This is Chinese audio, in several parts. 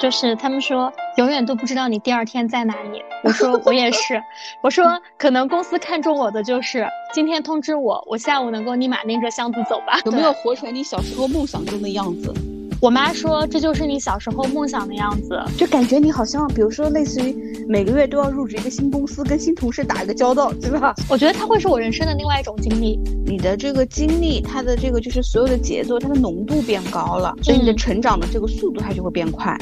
就是他们说永远都不知道你第二天在哪里。我说我也是，我说可能公司看中我的就是今天通知我，我下午能够立马拎着箱子走吧。有没有活成你小时候梦想中的样子？我妈说这就是你小时候梦想的样子，就感觉你好像，比如说类似于每个月都要入职一个新公司，跟新同事打一个交道，对吧？我觉得它会是我人生的另外一种经历。你的这个经历，它的这个就是所有的节奏，它的浓度变高了，所以你的成长的这个速度它就会变快。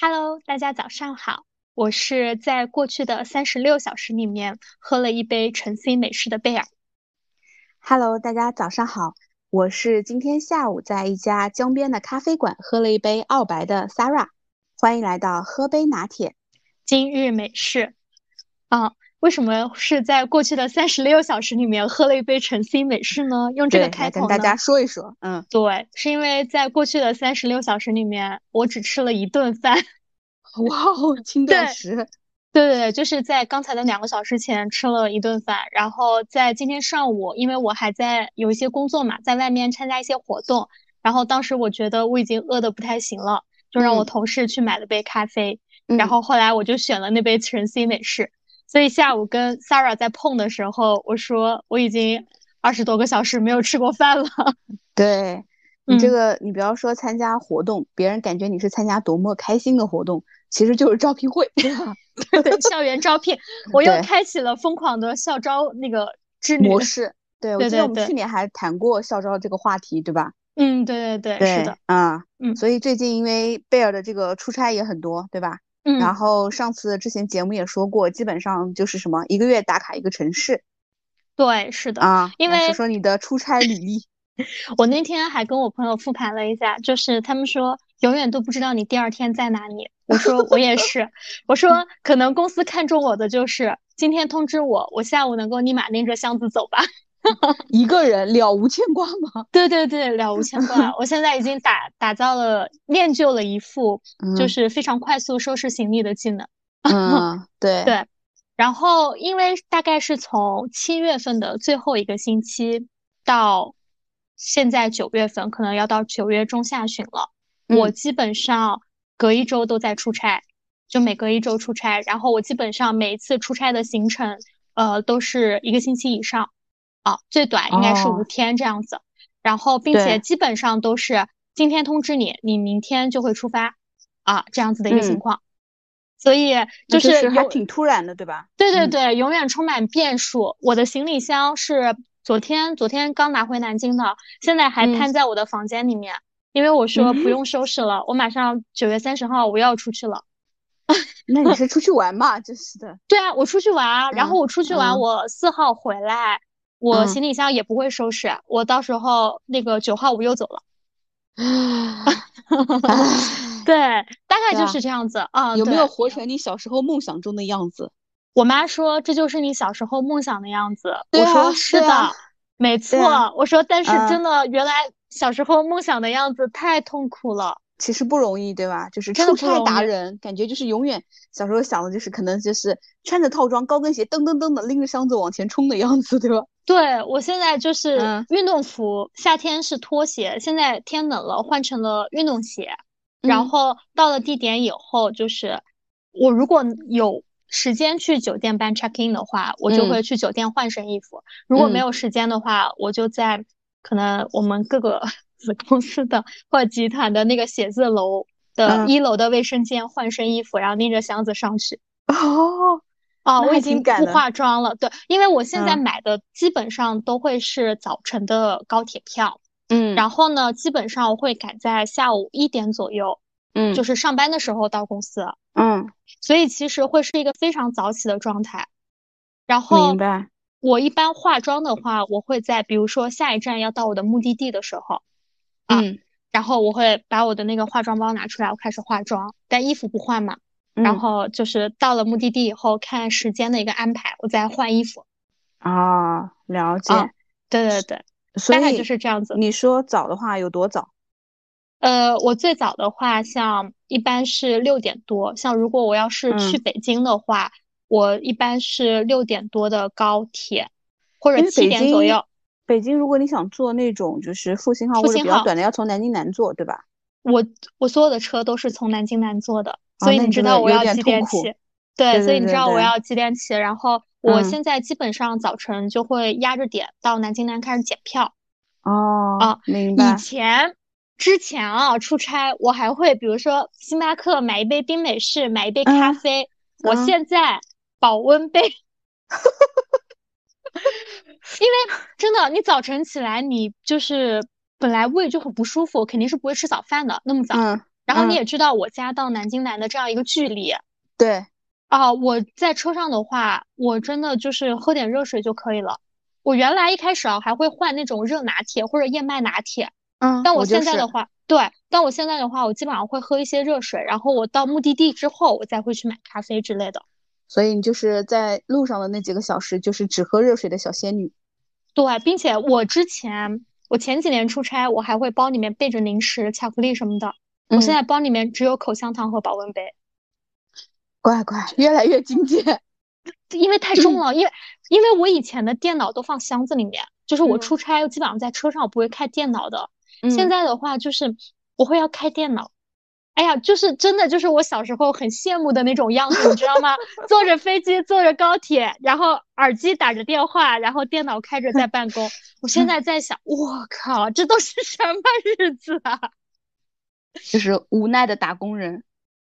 Hello，大家早上好，我是在过去的三十六小时里面喝了一杯晨 C 美式的贝尔。Hello，大家早上好，我是今天下午在一家江边的咖啡馆喝了一杯澳白的 Sarah。欢迎来到喝杯拿铁，今日美式。啊，为什么是在过去的三十六小时里面喝了一杯晨 C 美式呢？用这个开头跟大家说一说。嗯，对，是因为在过去的三十六小时里面，我只吃了一顿饭。哇哦，轻断食。对对对，就是在刚才的两个小时前吃了一顿饭，然后在今天上午，因为我还在有一些工作嘛，在外面参加一些活动，然后当时我觉得我已经饿得不太行了，就让我同事去买了杯咖啡，然后后来我就选了那杯晨 C 美式。所以下午跟 Sarah 在碰的时候，我说我已经二十多个小时没有吃过饭了。对你这个，你不要说参加活动，别人感觉你是参加多么开心的活动，其实就是招聘会，校园招聘，我又开启了疯狂的校招那个之旅模式。对，我记得我们去年还谈过校招这个话题，对吧？嗯，对对对，是的，啊，嗯，所以最近因为贝尔的这个出差也很多，对吧？嗯，然后上次之前节目也说过，基本上就是什么一个月打卡一个城市。对，是的啊，因为说说你的出差履历。我那天还跟我朋友复盘了一下，就是他们说永远都不知道你第二天在哪里。我说我也是，我说可能公司看中我的就是今天通知我，我下午能够立马拎着箱子走吧。一个人了无牵挂吗？对对对，了无牵挂。我现在已经打打造了练就了一副就是非常快速收拾行李的技能。嗯，对 对。然后因为大概是从七月份的最后一个星期到现在九月份，可能要到九月中下旬了。我基本上隔一周都在出差，就每隔一周出差。然后我基本上每一次出差的行程，呃，都是一个星期以上。啊，最短应该是五天这样子，然后并且基本上都是今天通知你，你明天就会出发，啊，这样子的一个情况，所以就是还挺突然的，对吧？对对对，永远充满变数。我的行李箱是昨天昨天刚拿回南京的，现在还摊在我的房间里面，因为我说不用收拾了，我马上九月三十号我要出去了。那你是出去玩 嘛？真是的。对啊，我出去玩，然后我出去玩，我四号回来。我行李箱也不会收拾，我到时候那个九号我又走了。对，大概就是这样子啊。有没有活成你小时候梦想中的样子？我妈说这就是你小时候梦想的样子。我说是的，没错。我说但是真的，原来小时候梦想的样子太痛苦了。其实不容易，对吧？就是出差达人，感觉就是永远小时候想的就是可能就是穿着套装、高跟鞋，噔噔噔的拎着箱子往前冲的样子，对吧？对我现在就是运动服，夏天是拖鞋，现在天冷了换成了运动鞋。然后到了地点以后，就是我如果有时间去酒店办 check in 的话，我就会去酒店换身衣服；如果没有时间的话，我就在可能我们各个。子公司的或集团的那个写字楼的一楼的卫生间换身衣服，然后拎着箱子上去。哦，哦，我已经不化妆了。对，因为我现在买的基本上都会是早晨的高铁票。嗯，然后呢，基本上会赶在下午一点左右。嗯，就是上班的时候到公司。嗯，所以其实会是一个非常早起的状态。然后，明白。我一般化妆的话，我会在比如说下一站要到我的目的地的时候。嗯，然后我会把我的那个化妆包拿出来，我开始化妆，但衣服不换嘛。然后就是到了目的地以后，看时间的一个安排，我再换衣服。啊，了解。对对对，大概就是这样子。你说早的话有多早？呃，我最早的话，像一般是六点多。像如果我要是去北京的话，我一般是六点多的高铁，或者七点左右。北京如果你想坐那种就是复兴号或者复兴号比较短的，要从南京南坐，对吧？我我所有的车都是从南京南坐的，啊所以你知道我要几点起。对对，所以你知道我要几点起，然后我嗯现在基本上早晨就会压着点到南京南开始检票。哦，啊以明白。以前之前啊出差，我还会比如说星巴克买一杯冰美式，买一杯咖嗯啡。我嗯现在保温杯，因为真的，你早晨起来，你就是本来胃就很不舒服，肯定是不会吃早饭的，那么早。嗯，然后你嗯也知道我家到南京南的这样一个距离对，啊，我在车上的话，我真的就是喝点热水就可以了。我原来一开始啊还会换那种热拿铁或者燕麦拿铁，嗯，但我现在的话，对，但我现在的话，我基本上会喝一些热水，然后我到目的地之后，我再会去买咖啡之类的。所以你就是在路上的那几个小时，就是只喝热水的小仙女。对，并且我之前，我前几年出差，我还会包里面备着零食、巧克力什么的。我现嗯在包里面只有口香糖和保温杯，乖乖，越来越精简。因为太重了。因为因为我以前的电脑都放箱子里面，就是我嗯出差基本上在车上我不会开电脑的。嗯现在的话就是我会要开电脑。哎呀，就是真的，就是我小时候很羡慕的那种样子，你知道吗？坐着飞机，坐着高铁，然后耳机打着电话，然后电脑开着在办公。我现在在想，我靠，这都是什么日子啊？就是无奈的打工人。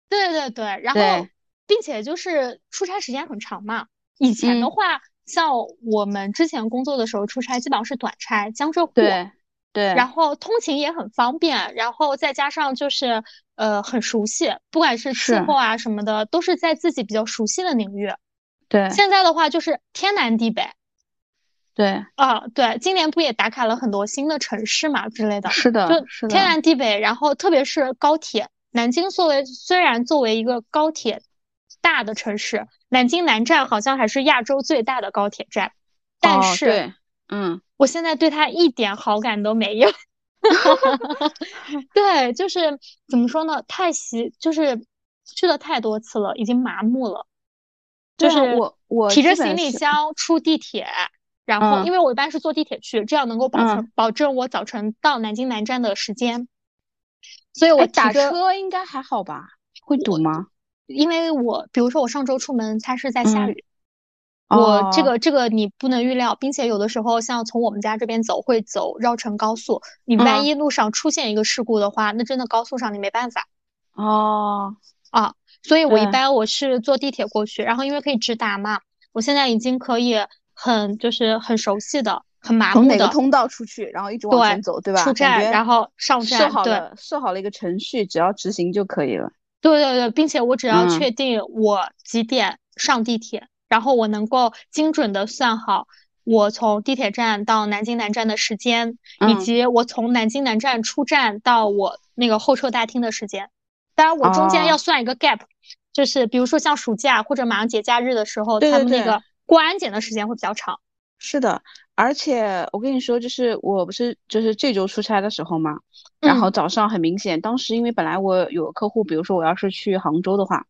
对对对，然后并且就是出差时间很长嘛。以前的嗯话，像我们之前工作的时候出差，基本上是短差，江浙沪。对对，然后通勤也很方便，然后再加上就是呃很熟悉，不管是气候啊什么的，都是在自己比较熟悉的领域。对现在的话就是天南地北对，啊，对，今年不也打卡了很多新的城市嘛之类的，是的，就是天。南地北，然后特别是高铁，南京作为虽然作为一个高铁大的城市，南京南站好像还是亚洲最大的高铁站，但哦是对，嗯，我现在对它一点好感都没有。对，就是怎么说呢？太习，就是去了太多次了，已经麻木了。就是我我提着行李箱出地铁，然后嗯因为我一般是坐地铁去，这样能够保嗯证保证我早晨到南京南站的时间。所以我哎，打，车应该还好吧？会堵吗？因为我比如说我上周出门，它是在下嗯雨。我这哦个这个你不能预料，并且有的时候像从我们家这边走会走绕城高速，你万嗯一路上出现一个事故的话，那真的高速上你没办法哦，啊。所以我一般我是坐地铁过去，然后因为可以直达嘛，我现在已经可以很就是很熟悉的、很麻木的哪个通道出去，然后一直往前走，对吧？出站，然后上站，对好了设好了一个程序，只要执行就可以了。对对对，并且我只要嗯确定我几点上地铁，然后我能够精准的算好我从地铁站到南京南站的时间，以嗯及我从南京南站出站到我那个候车大厅的时间。当然，我中间哦要算一个 gap，就是比如说像暑假或者马上节假日的时候，对对对他们那个过安检的时间会比较长。是的，而且我跟你说，就是我不是就是这周出差的时候嘛，然后嗯早上很明显，当时因为本来我有个客户，比如说我要是去杭州的话，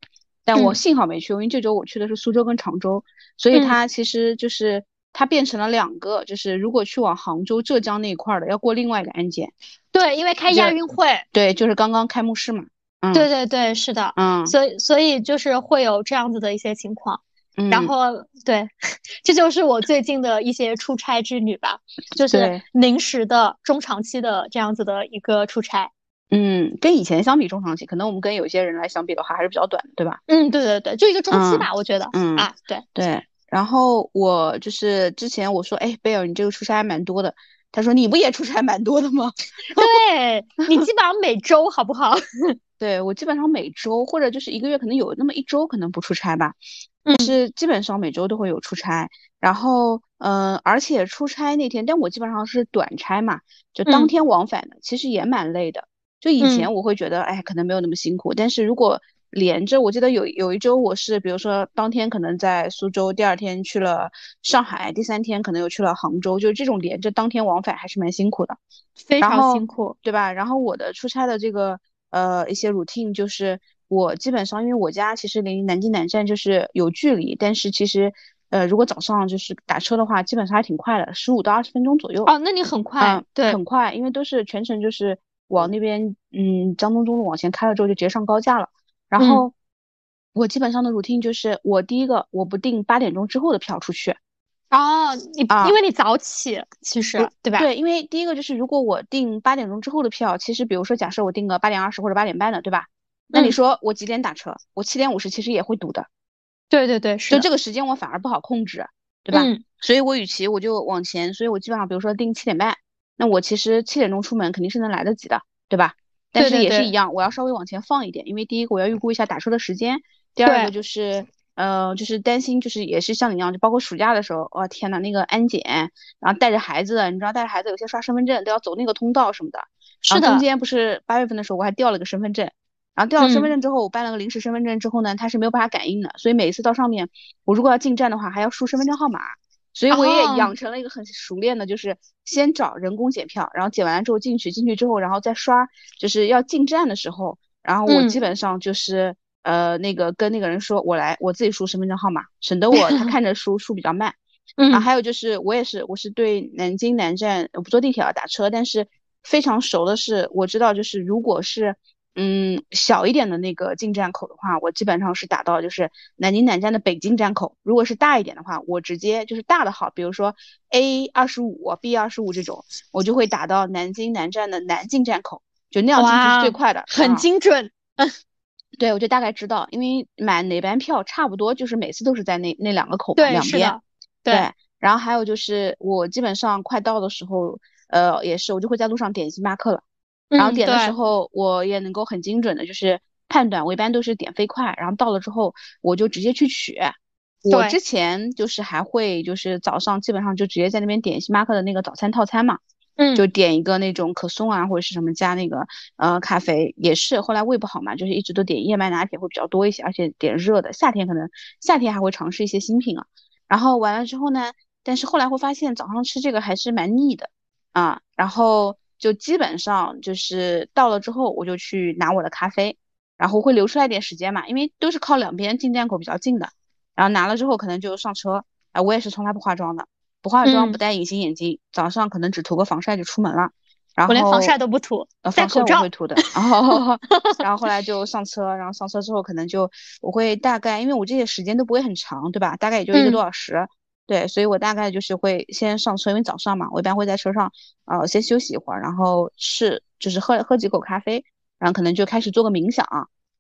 但我嗯幸好没去，因为这周我去的是苏州跟常州，所以嗯它其实就是它变成了两个，就是如果去往杭州、浙江那一块儿的，要过另外一个安检。对，因为开亚运会，对，就是刚刚开幕式嘛。嗯，对对对，是的，嗯所以所以就是会有这样子的一些情况。嗯，然后对，这就是我最近的一些出差之旅吧，就是临时的、中长期的这样子的一个出差。嗯，跟以前相比，中长期可能我们跟有些人来相比的话，还是比较短的，对吧？嗯，对对对，就一个中期嗯吧，我觉得。嗯啊，对，对，然后我就是之前我说，哎，贝尔，你这个出差还蛮多的。他说你不也出差蛮多的吗？对你基本上每周好不好？对，我基本上每周或者就是一个月，可能有那么一周可能不出差吧，嗯是基本上每周都会有出差。然后，嗯、而且出差那天，但我基本上是短差嘛，就当嗯天往返的，其实也蛮累的。就以前嗯我会觉得，哎，可能没有那么辛苦，但是如果连着，我记得有有一周我是，比如说当天可能在苏州，第二天去了上海，第三天可能又去了杭州，就是这种连着当天往返还是蛮辛苦的。非常辛苦。对吧？然后我的出差的这个呃一些 routine 就是我基本上因为我家其实离南京南站就是有距离，但是其实呃如果早上就是打车的话，基本上还挺快的，十五到二十分钟左右。哦，那你很快，对，很快，因为都是全程就是往那边嗯江东中路往前开了之后就直接上高架了。然后我基本上的 routine 就是我第一个我不订八点钟之后的票出去。哦，你因为你早起，其实对吧？对，因为第一个就是如果我订八点钟之后的票，其实比如说假设我订个八点二十或者八点半的，对吧？那你说我几点打车？我七点五十其实也会堵的。对对对，是。就这个时间我反而不好控制，对吧？嗯。所以我与其我就往前，所以我基本上比如说定七点半，那我其实七点钟出门肯定是能来得及的，对吧？但是也是一样，我要稍微往前放一点，因为第一个我要预估一下打车的时间，第二个就是。呃，就是担心，就是也是像你一样，就包括暑假的时候，哇天呐，那个安检，然后带着孩子，你知道带着孩子有些刷身份证都要走那个通道什么的。是的。中间不是八月份的时候我还掉了个身份证，然后掉了身份证之后，我办了个临时身份证之后呢，它是没有办法感应的，所以每一次到上面，我如果要进站的话，还要输身份证号码。所以我也养成了一个很熟练的，就是先找人工检票，然后检完了之后进去，进去之后然后再刷，就是要进站的时候，然后我基本上就是。呃，那个跟那个人说，我来，我自己输身份证号码，省得我他看着输输比较慢。嗯，还有就是我也是，我是对南京南站我不坐地铁要打车，但是非常熟的是，我知道就是如果是嗯小一点的那个进站口的话，我基本上是打到就是南京南站的北京站口。如果是大一点的话，我直接就是大的号，比如说 A 二十五、B 二十五这种，我就会打到南京南站的南进站口，就那样进去是最快的，很精准。嗯。对，我就大概知道，因为买哪班票差不多就是每次都是在那那两个口两边。对，然后还有就是我基本上快到的时候，呃，也是我就会在路上点星巴克了。然后点的时候，我也能够很精准的，就是判断，我一般都是点飞快，然后到了之后我就直接去取。我之前就是还会就是早上基本上就直接在那边点星巴克的那个早餐套餐嘛。嗯，就点一个那种可颂啊，或者是什么加那个呃咖啡，也是后来胃不好嘛，就是一直都点燕麦拿铁会比较多一些，而且点热的。夏天可能夏天还会尝试一些新品啊。然后完了之后呢，但是后来会发现早上吃这个还是蛮腻的啊。然后就基本上就是到了之后我就去拿我的咖啡，然后会留出来点时间嘛，因为都是靠两边进站口比较近的。然后拿了之后可能就上车，啊，我也是从来不化妆的。不化妆，不戴隐形眼镜，早上可能只涂个防晒就出门了。然后我连防晒都不涂，防晒我会涂的。然后，然后后来就上车，然后上车之后可能就我会大概，因为我这些时间都不会很长，对吧？大概也就一个多小时。对，所以我大概就是会先上车，因为早上嘛，我一般会在车上呃先休息一会儿，然后是就是喝喝几口咖啡，然后可能就开始做个冥想，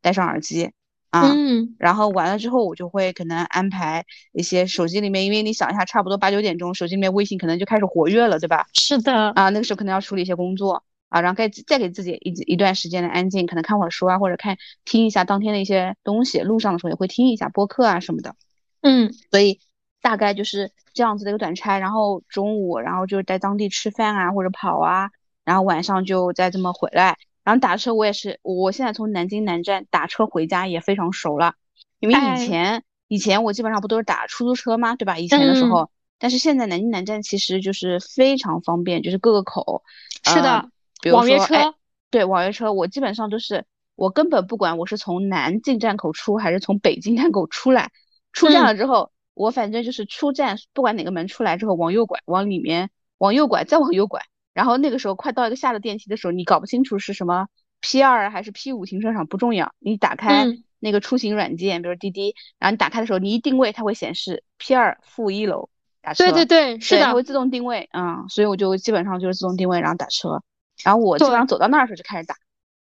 戴上耳机啊。嗯，然后完了之后，我就会可能安排一些手机里面，因为你想一下，差不多八九点钟，手机里面微信可能就开始活跃了，对吧？是的，啊，那个时候可能要处理一些工作啊，然后该再给自己一一段时间的安静，可能看会儿书啊，或者看听一下当天的一些东西，路上的时候也会听一下播客啊什么的。嗯，所以大概就是这样子的一个短差，然后中午然后就在当地吃饭啊或者跑啊，然后晚上就再这么回来。然后打车我也是，我现在从南京南站打车回家也非常熟了，因为以前以前我基本上不都是打出租车吗？对吧？以前的时候，但是现在南京南站其实就是非常方便，就是各个口，是的，网约车，对网约车，我基本上都是我根本不管我是从南进站口出还是从北进站口出来，出站了之后，我反正就是出站，不管哪个门出来之后往右拐，往里面往右拐，再往右拐。然后那个时候快到一个下了电梯的时候，你搞不清楚是什么 P 二还是 P 五停车场不重要，你打开那个出行软件，比如滴滴，然后你打开的时候，你一定位它会显示 P 二负一楼打车。对对对，是的，它会自动定位，嗯，所以我就基本上就是自动定位然后打车，然后我基本上走到那儿的时候就开始打，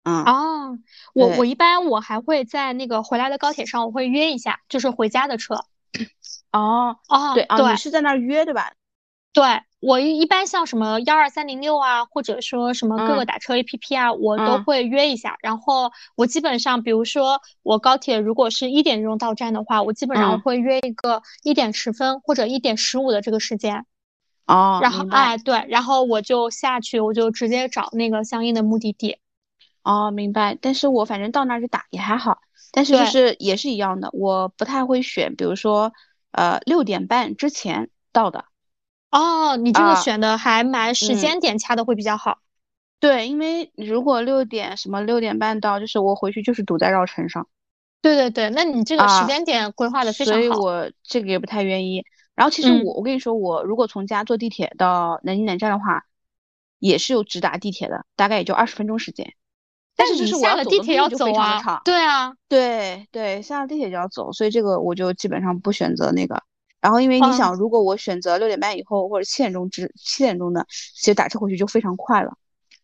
嗯。哦，我我一般我还会在那个回来的高铁上我会约一下，就是回家的车。哦哦，对啊，你是在那儿约对吧？对我一一般像什么幺二三零六啊，或者说什么各个打车 A P P 啊，我都会约一下。然后我基本上，比如说我高铁如果是一点钟到站的话，我基本上会约一个一点十分或者一点十五的这个时间。哦，然后哎对，然后我就下去，我就直接找那个相应的目的地。哦，明白。但是我反正到那儿就打也还好，但是就是也是一样的，我不太会选，比如说呃六点半之前到的。哦，你这个选的还蛮时间点掐的会比较好。对，因为如果六点什么六点半到，就是我回去就是堵在绕城上，对对对，那你这个时间点规划的非常好。所以我这个也不太愿意。然后其实我我跟你说，我如果从家坐地铁到南京南站的话，也是有直达地铁的，大概也就二十分钟时间。但是就是下了地铁要走啊，对啊，对对，下了地铁就要走，所以这个我就基本上不选择那个。然后因为你想，如果我选择六点半以后或者七点钟之七点钟的，其实打车回去就非常快了。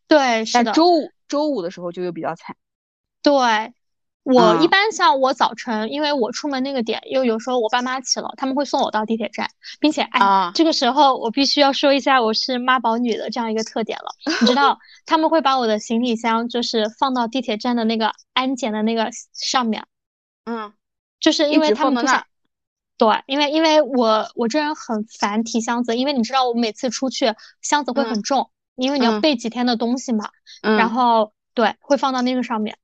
对，是的。但周五周五的时候就又比较惨。对。我一般像我早晨，因为我出门那个点，又有时候我爸妈起了，他们会送我到地铁站，并且哎，这个时候我必须要说一下，我是妈宝女的这样一个特点了。你知道，他们会把我的行李箱就是放到地铁站的那个安检的那个上面，嗯，就是因为他们不想，对，因为因为我我这人很烦提箱子，因为你知道我每次出去箱子会很重，因为你要备几天的东西嘛，然后对，会放到那个上面。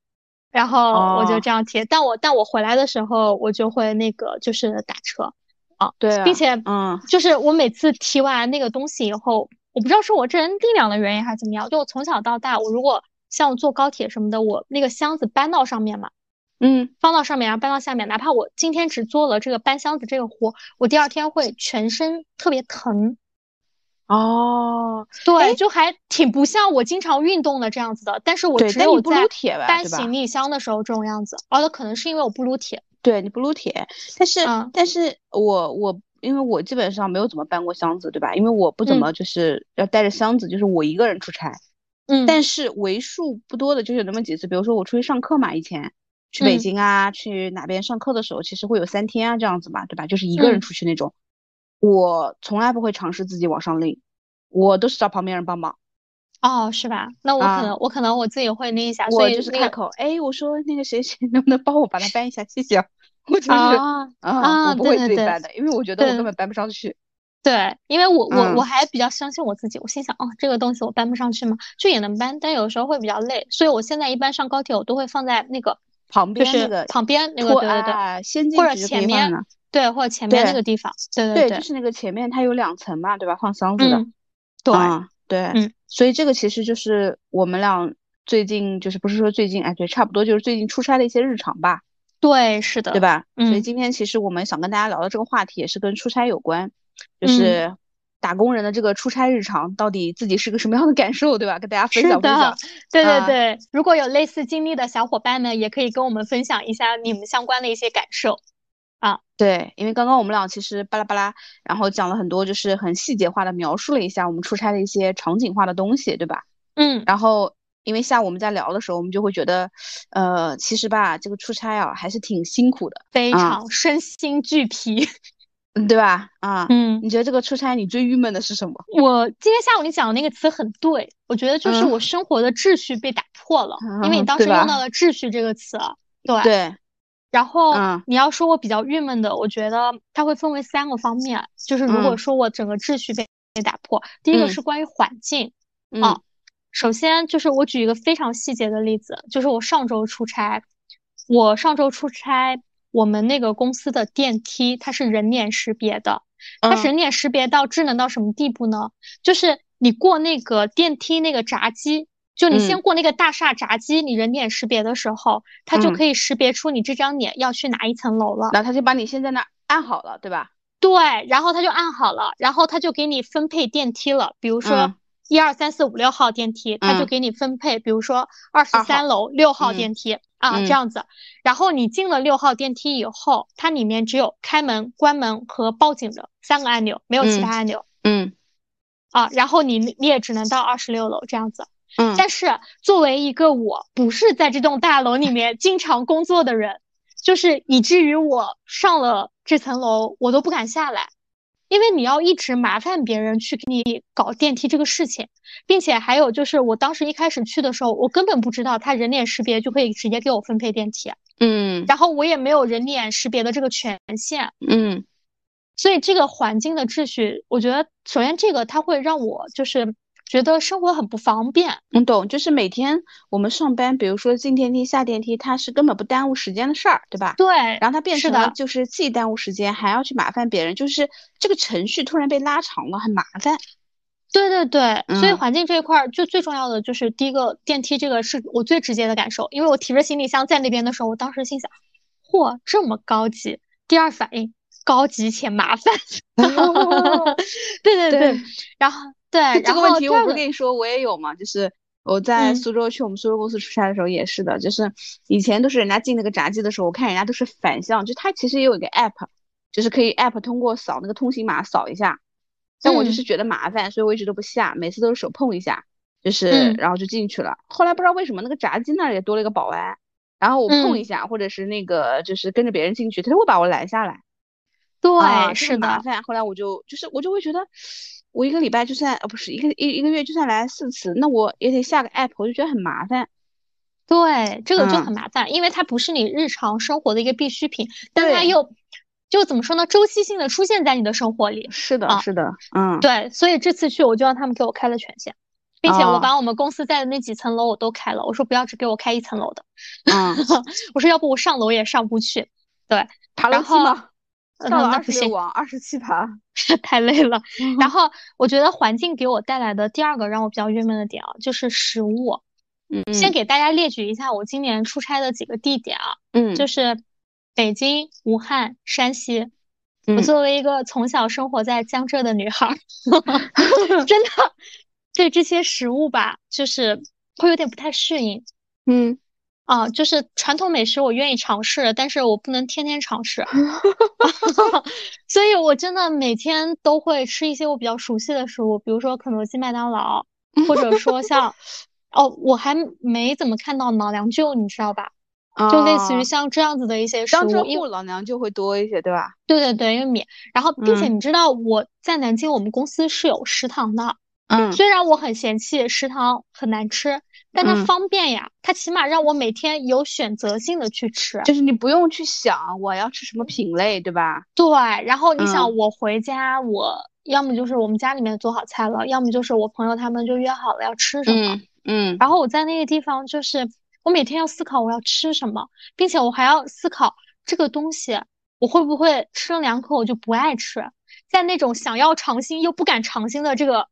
然后我就这样贴，但我但我回来的时候，我就会那个就是打车，啊，对，并且嗯，就是我每次提完那个东西以后，我不知道是我这人力量的原因还是怎么样，就我从小到大，我如果像我坐高铁什么的，我那个箱子搬到上面嘛，嗯，放到上面，然后搬到下面，哪怕我今天只做了这个搬箱子这个活，我第二天会全身特别疼。哦，对，就还挺不像我经常运动的这样子的，但是我只有在搬行李箱的时候这种样子。哦，那可能是因为我不撸铁。对你不撸铁，但是但是我我因为我基本上没有怎么搬过箱子，对吧？因为我不怎么就是要带着箱子，就是我一个人出差。嗯。但是为数不多的就是那么几次，比如说我出去上课嘛，以前去北京啊，去哪边上课的时候，其实会有三天啊这样子嘛，对吧？就是一个人出去那种。我从来不会尝试自己往上拎，我都是找旁边人帮忙。哦，是吧？那我可能我可能我自己会拎一下。所以就是开口，哎，我说那个谁谁 能不能帮我把它搬一下，谢谢。我就是啊啊，我不会自己搬的，因为我觉得我根本搬不上去。对，因为我我我还比较相信我自己，我心想，哦，这个东西我搬不上去吗？就也能搬，但有时候会比较累，所以我现在一般上高铁我都会放在那个旁边那个旁边那个对对对，或者前面。对，或者前面那个地方，对对对，就是那个前面它有两层嘛，对吧？放箱子的，对对，嗯，所以这个其实就是我们俩最近就是不是说最近，哎，对，差不多就是最近出差的一些日常吧。对，是的，对吧？所以今天其实我们想跟大家聊的这个话题也是跟出差有关，就是打工人的这个出差日常到底自己是个什么样的感受，对吧？跟大家分享分享。对对对，如果有类似经历的小伙伴们，也可以跟我们分享一下你们相关的一些感受。啊，对，因为刚刚我们俩其实巴拉巴拉，然后讲了很多，就是很细节化的描述了一下我们出差的一些场景化的东西，对吧？嗯，然后因为下午我们在聊的时候，我们就会觉得，呃，其实吧，这个出差啊还是挺辛苦的，非常身心俱疲，嗯，对吧？啊，嗯，你觉得这个出差你最郁闷的是什么？我今天下午你讲的那个词很对，我觉得就是我生活的秩序被打破了，因为你当时用到了秩序这个词，对对。然后你要说我比较郁闷的，我觉得它会分为三个方面，就是如果说我整个秩序被被打破，第一个是关于环境啊，首先就是我举一个非常细节的例子，就是我上周出差，我上周出差，我们那个公司的电梯它是人脸识别的，它人脸识别到智能到什么地步呢？就是你过那个电梯那个闸机。就你先过那个大厦闸机，你人脸识别的时候，它就可以识别出你这张脸要去哪一层楼了。然后它就把你先在那按好了，对吧？对，然后它就按好了，然后它就给你分配电梯了。比如说一二三四五六号电梯，它就给你分配，比如说二十三楼六号电梯啊这样子。然后你进了六号电梯以后，它里面只有开门、关门和报警的三个按钮，没有其他按钮。嗯。啊，然后你你也只能到二十六楼这样子。嗯，但是作为一个我不是在这栋大楼里面经常工作的人，就是以至于我上了这层楼我都不敢下来，因为你要一直麻烦别人去给你搞电梯这个事情，并且还有就是我当时一开始去的时候，我根本不知道他人脸识别就可以直接给我分配电梯，嗯，然后我也没有人脸识别的这个权限，嗯，所以这个环境的秩序，我觉得首先这个它会让我就是。觉得生活很不方便，你懂？就是每天我们上班，比如说进电梯、下电梯，它是根本不耽误时间的事儿，对吧？对。然后它变成了就是既耽误时间，还要去麻烦别人，就是这个程序突然被拉长了，很麻烦。对对对，所以环境这一块儿就最重要的就是第一个电梯，这个是我最直接的感受，因为我提着行李箱在那边的时候，我当时心想，嚯，这么高级。第二反应，高级且麻烦。对对对，然后对这个问题，我不跟你说，我也有嘛，就是我在苏州去我们苏州公司出差的时候也是的，就是以前都是人家进那个闸机的时候，我看人家都是反向，就他其实也有一个 app，就是可以 app 通过扫那个通行码扫一下，但我就是觉得麻烦，所以我一直都不下，每次都是手碰一下，就是然后就进去了。后来不知道为什么那个闸机那儿也多了一个保安，然后我碰一下，或者是那个就是跟着别人进去，他就会把我拦下来。对，是的。麻烦。后来我就就是我就会觉得，我一个礼拜就算呃不是一个一一个月就算来四次，那我也得下个 app，我就觉得很麻烦。对，这个就很麻烦，因为它不是你日常生活的一个必需品，但它又就怎么说呢？周期性的出现在你的生活里。是的，是的，嗯，对，所以这次去我就让他们给我开了权限，并且我把我们公司在的那几层楼我都开了，我说不要只给我开一层楼的，嗯，我说要不我上楼也上不去，对，爬楼梯吗？到了二十六往二十七爬，太累了。然后我觉得环境给我带来的第二个让我比较郁闷的点啊，就是食物。嗯，先给大家列举一下我今年出差的几个地点啊。嗯，就是北京、武汉、山西。我作为一个从小生活在江浙的女孩，真的对这些食物吧，就是会有点不太适应。嗯。啊，就是传统美食我愿意尝试，但是我不能天天尝试 所以我真的每天都会吃一些我比较熟悉的食物，比如说肯德基、麦当劳，或者说像，哦，我还没怎么看到老娘舅，你知道吧？就类似于像这样子的一些食物，江浙沪老娘舅会多一些，对吧？对对对，因为米，然后并且你知道我在南京，我们公司是有食堂的，嗯，虽然我很嫌弃食堂很难吃。但它方便呀，它起码让我每天有选择性的去吃，就是你不用去想我要吃什么品类，对吧？对，然后你想我回家，我要么就是我们家里面做好菜了，要么就是我朋友他们就约好了要吃什么，嗯，然后我在那个地方就是我每天要思考我要吃什么，并且我还要思考这个东西我会不会吃了两口我就不爱吃，在那种想要尝新又不敢尝新的这个。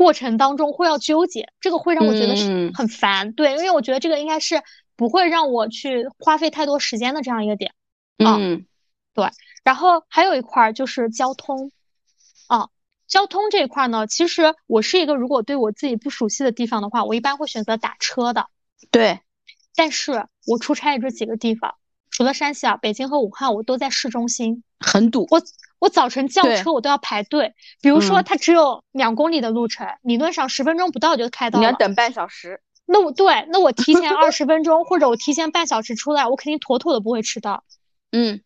过程当中会要纠结，这个会让我觉得是很烦，对，因为我觉得这个应该是不会让我去花费太多时间的这样一个点，嗯，对，然后还有一块就是交通，啊，交通这一块呢，其实我是一个如果对我自己不熟悉的地方的话，我一般会选择打车的，对，但是我出差这几个地方，除了山西啊，北京和武汉，我都在市中心，很堵，我。我早晨叫车，我都要排队。比如说，它只有两公里的路程，理论上十分钟不到就开到了。你要等半小时。那我对，那我提前二十分钟，或者我提前半小时出来，我肯定妥妥的不会迟到。嗯，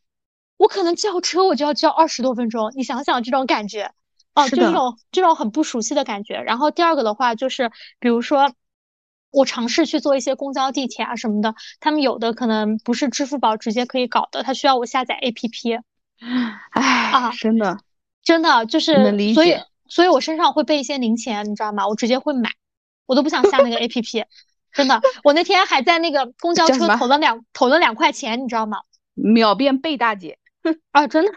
我可能叫车，我就要叫二十多分钟。你想想这种感觉，哦，就这种这种很不熟悉的感觉。然后第二个的话，就是比如说，我尝试去做一些公交、地铁啊什么的，他们有的可能不是支付宝直接可以搞的，它需要我下载 APP。唉啊，真的，真的就是，所以，所以我身上会备一些零钱，你知道吗？我直接会买，我都不想下那个 A P P，真的。我那天还在那个公交车投了两投了两块钱，你知道吗？秒变贝大姐 啊，真的，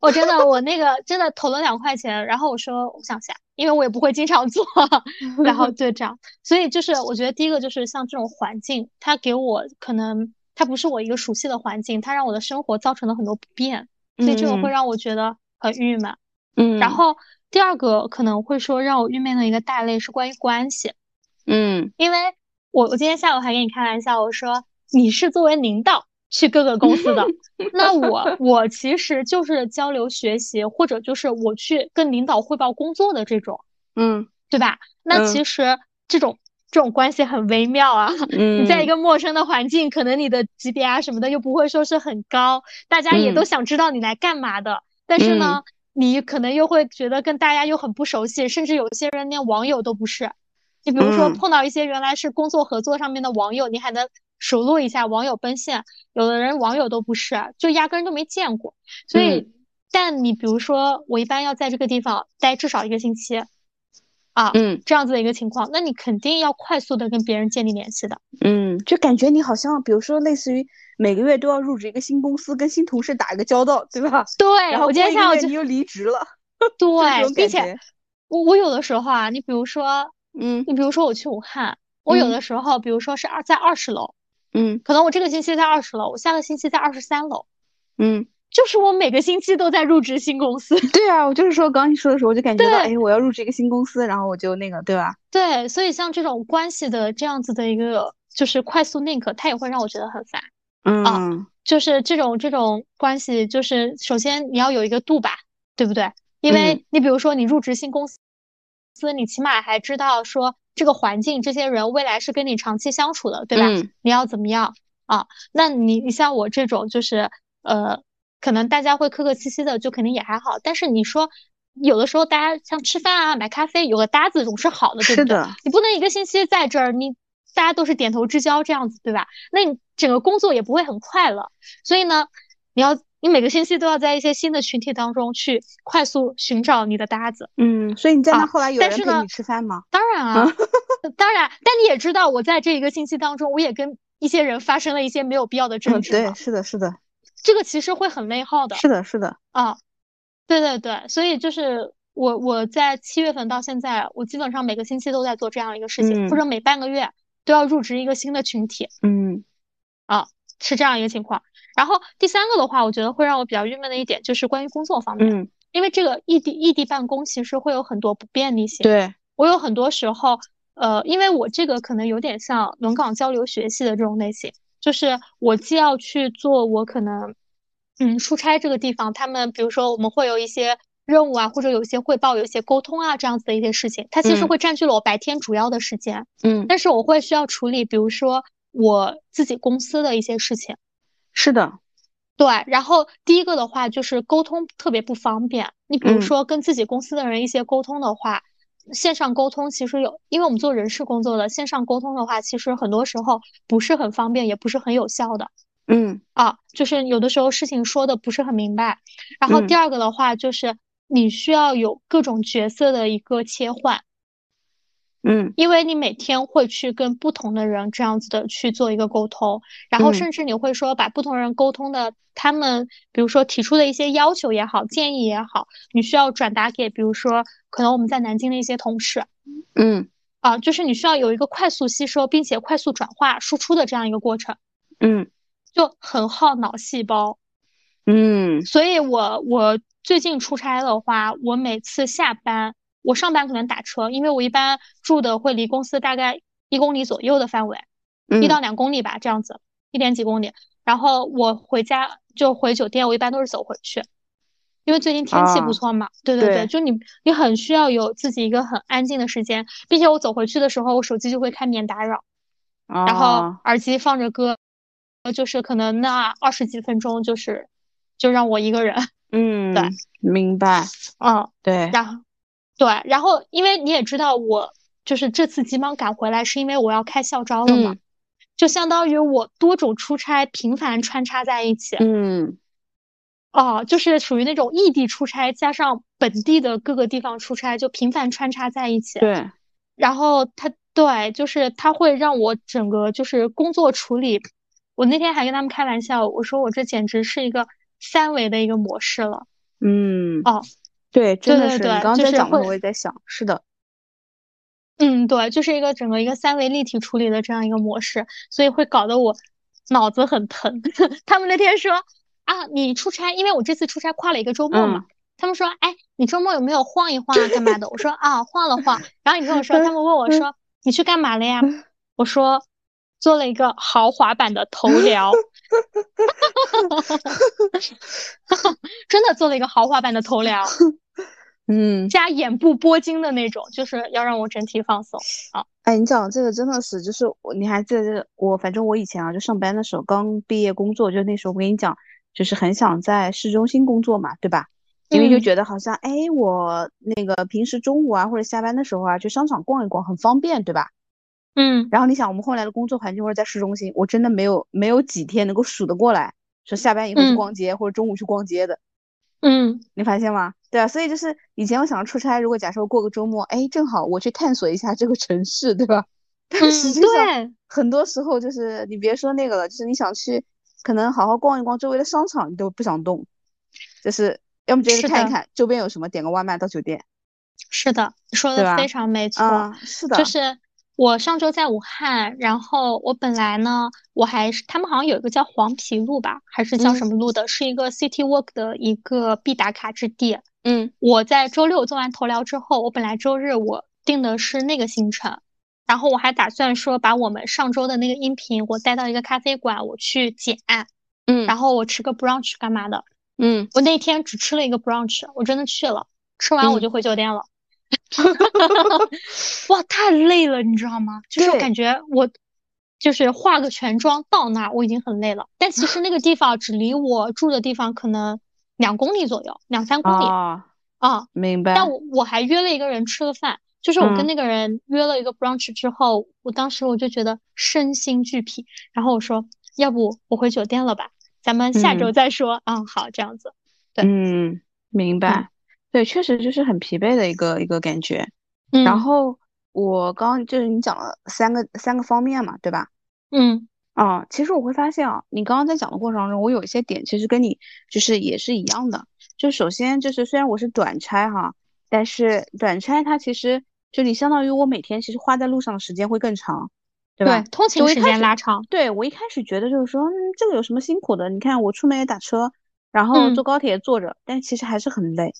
我真的我那个真的投了两块钱，然后我说我不想下，因为我也不会经常做，然后就这样。所以就是我觉得第一个就是像这种环境，它给我可能它不是我一个熟悉的环境，它让我的生活造成了很多不便。所以这个会让我觉得很郁闷，嗯，然后第二个可能会说让我郁闷的一个大类是关于关系，嗯，因为我我今天下午还跟你开玩笑，我说你是作为领导去各个公司的，那我我其实就是交流学习或者就是我去跟领导汇报工作的这种，嗯，对吧？那其实这种。这种关系很微妙啊，你在一个陌生的环境，可能你的级别啊什么的又不会说是很高，大家也都想知道你来干嘛的，但是呢，你可能又会觉得跟大家又很不熟悉，甚至有些人连网友都不是。你比如说碰到一些原来是工作合作上面的网友，你还能熟络一下网友奔现，有的人网友都不是，就压根都没见过。所以，但你比如说我一般要在这个地方待至少一个星期。啊，嗯，这样子的一个情况，那你肯定要快速的跟别人建立联系的。嗯，就感觉你好像，比如说类似于每个月都要入职一个新公司，跟新同事打一个交道，对吧？对，然后我今天下午就你又离职了。对，并且我我有的时候啊，你比如说，嗯，你比如说我去武汉，我有的时候，比如说是二在二十楼，嗯可能我这个星期在二十楼，我下个星期在二十三楼，嗯，就是我每个星期都在入职新公司。对啊，我就是说，刚刚你说的时候，我就感觉到，对哎，我要入职一个新公司，然后我就那个，对吧？对，所以像这种关系的这样子的一个就是快速 link，它也会让我觉得很烦。嗯就是这种这种关系，就是首先你要有一个度吧，对不对？因嗯为你比如说你入职新公司，你起码还知道说这个环境，这些人未来是跟你长期相处的，对吧？嗯你要怎么样啊？那你你像我这种就是呃，可能大家会客客气气的，就肯定也还好。但是你说有的时候大家像吃饭啊、买咖啡，有个搭子总是好的，对不对？你不能一个星期在这儿，你大家都是点头之交这样子，对吧？那你整个工作也不会很快乐。所以呢，你要你每个星期都要在一些新的群体当中去快速寻找你的搭子。嗯，所以你在那啊后来有人陪你吃饭吗？当然啊，当然，但你也知道，我在这一个星期当中，我也跟一些人发生了一些没有必要的争嗯，执嘛对，是的，是的，这个其实会很内耗的是的，是的，啊。对对对，所以就是我我在七月份到现在，我基本上每个星期都在做这样一个事情，或嗯者每半个月都要入职一个新的群体。嗯啊是这样一个情况。然后第三个的话，我觉得会让我比较郁闷的一点就是关于工作方面，嗯，因为这个异地异地办公其实会有很多不便利性。对，我有很多时候，呃，因为我这个可能有点像轮岗交流学习的这种类型，就是我既要去做我可能，嗯，出差这个地方，他们比如说我们会有一些任务啊，或者有一些汇报、有一些沟通啊这样子的一些事情，它其实嗯会占据了我白天主要的时间。嗯，但是我会需要处理，比如说我自己公司的一些事情。是的，对，然后第一个的话就是沟通特别不方便。你比如嗯说跟自己公司的人一些沟通的话，线上沟通其实有，因为我们做人事工作的，线上沟通的话，其实很多时候不是很方便，也不是很有效的嗯啊。就是有的时候事情说的不是很明白。然后第嗯二个的话就是你需要有各种角色的一个切换。嗯。因为你每天会去跟不同的人这样子的去做一个沟通，然后嗯。甚至你会说把不同人沟通的他们，比如说提出的一些要求也好，建议也好，你需要转达给比如说可能我们在南京的一些同事嗯。啊，就是你需要有一个快速吸收并且快速转化输出的这样一个过程，嗯。就很耗脑细胞。嗯。所以我我最近出差的话，我每次下班，我上班可能打车，因为我一般住的会离公司大概一公里左右的范围，一到嗯两公里吧，这样子，一点几公里。然后我回家就回酒店，我一般都是走回去，因为最近天气啊不错嘛。对对对，对就你你很需要有自己一个很安静的时间，并且我走回去的时候，我手机就会开免打扰，然后啊，耳机放着歌，就是可能那二十几分钟就是就让我一个人，嗯，对，明白，嗯。对，然后，对，然后因为你也知道，我就是这次急忙赶回来，是因为我要开校招了嘛，嗯就相当于我多种出差频繁穿插在一起，嗯哦，就是属于那种异地出差加上本地的各个地方出差，就频繁穿插在一起。对，然后他对，就是他会让我整个就是工作处理，我那天还跟他们开玩笑，我说我这简直是一个三维的一个模式了。嗯哦，对，真的是，你对对刚刚在讲的时候我也在想，是的，嗯，对，就是一个整个一个三维立体处理的这样一个模式，所以会搞得我脑子很疼。他们那天说啊，你出差，因为我这次出差跨了一个周末嘛，嗯他们说，哎，你周末有没有晃一晃啊，干嘛的？我说啊，晃了晃。然后你跟我说，他们问我说，你去干嘛了呀？我说做了一个豪华版的头疗，真的做了一个豪华版的头疗，嗯，加眼部拨筋的那种，就是要让我整体放松啊。哎，你讲这个真的是，就是我，你还记得这个我，反正我以前啊，就上班的时候，刚毕业工作，就那时候我跟你讲，就是很想在市中心工作嘛，对吧？因为就嗯觉得好像，哎，我那个平时中午啊或者下班的时候啊，去商场逛一逛很方便，对吧？嗯然后你想，我们后来的工作环境或者在市中心，我真的没有没有几天能够数得过来，说下班以后去嗯逛街或者中午去逛街的，嗯你发现吗？对啊，所以就是以前我想出差，如果假设过个周末，哎，正好我去探索一下这个城市，对吧？但嗯，实际上对，很多时候就是你别说那个了，就是你想去可能好好逛一逛周围的商场，你都不想动，就是要么直接是看一看周边有什么，点个外卖到酒店。是的，说的非常没错。啊，是的，就是我上周在武汉，然后我本来呢，我还是他们好像有一个叫黄皮路吧，还是叫什么路的，是一个 City Walk 的一个必打卡之地。嗯，我在周六做完头疗之后，我本来周日我定的是那个行程，然后我还打算说把我们上周的那个音频我带到一个咖啡馆，我去剪，嗯，然后我吃个 brunch 干嘛的，嗯，我那天只吃了一个 brunch，我真的去了，吃完我就回酒店了。哇，太累了，你知道吗？就是感觉我就是化个全妆到那儿，我已经很累了。但其实那个地方只离我住的地方可能两公里左右，两三公里啊。啊，明白。但我我还约了一个人吃了饭，就是我跟那个人约了一个 brunch 之后，我当时我就觉得身心俱疲，然后我说，要不我回酒店了吧，咱们下周再说。嗯，好，这样子。对，嗯，明白。对，确实就是很疲惫的一个一个感觉。嗯然后我刚就是你讲了三个三个方面嘛，对吧？嗯，啊，其实我会发现啊，你刚刚在讲的过程当中，我有一些点其实跟你就是也是一样的。就首先就是虽然我是短差哈，但是短差它其实就你相当于我每天其实花在路上的时间会更长，对吧？对，通勤时间拉长。对我一开始觉得就是说，嗯，这个有什么辛苦的？你看我出门也打车，然后坐高铁也坐着，但其实还是很累。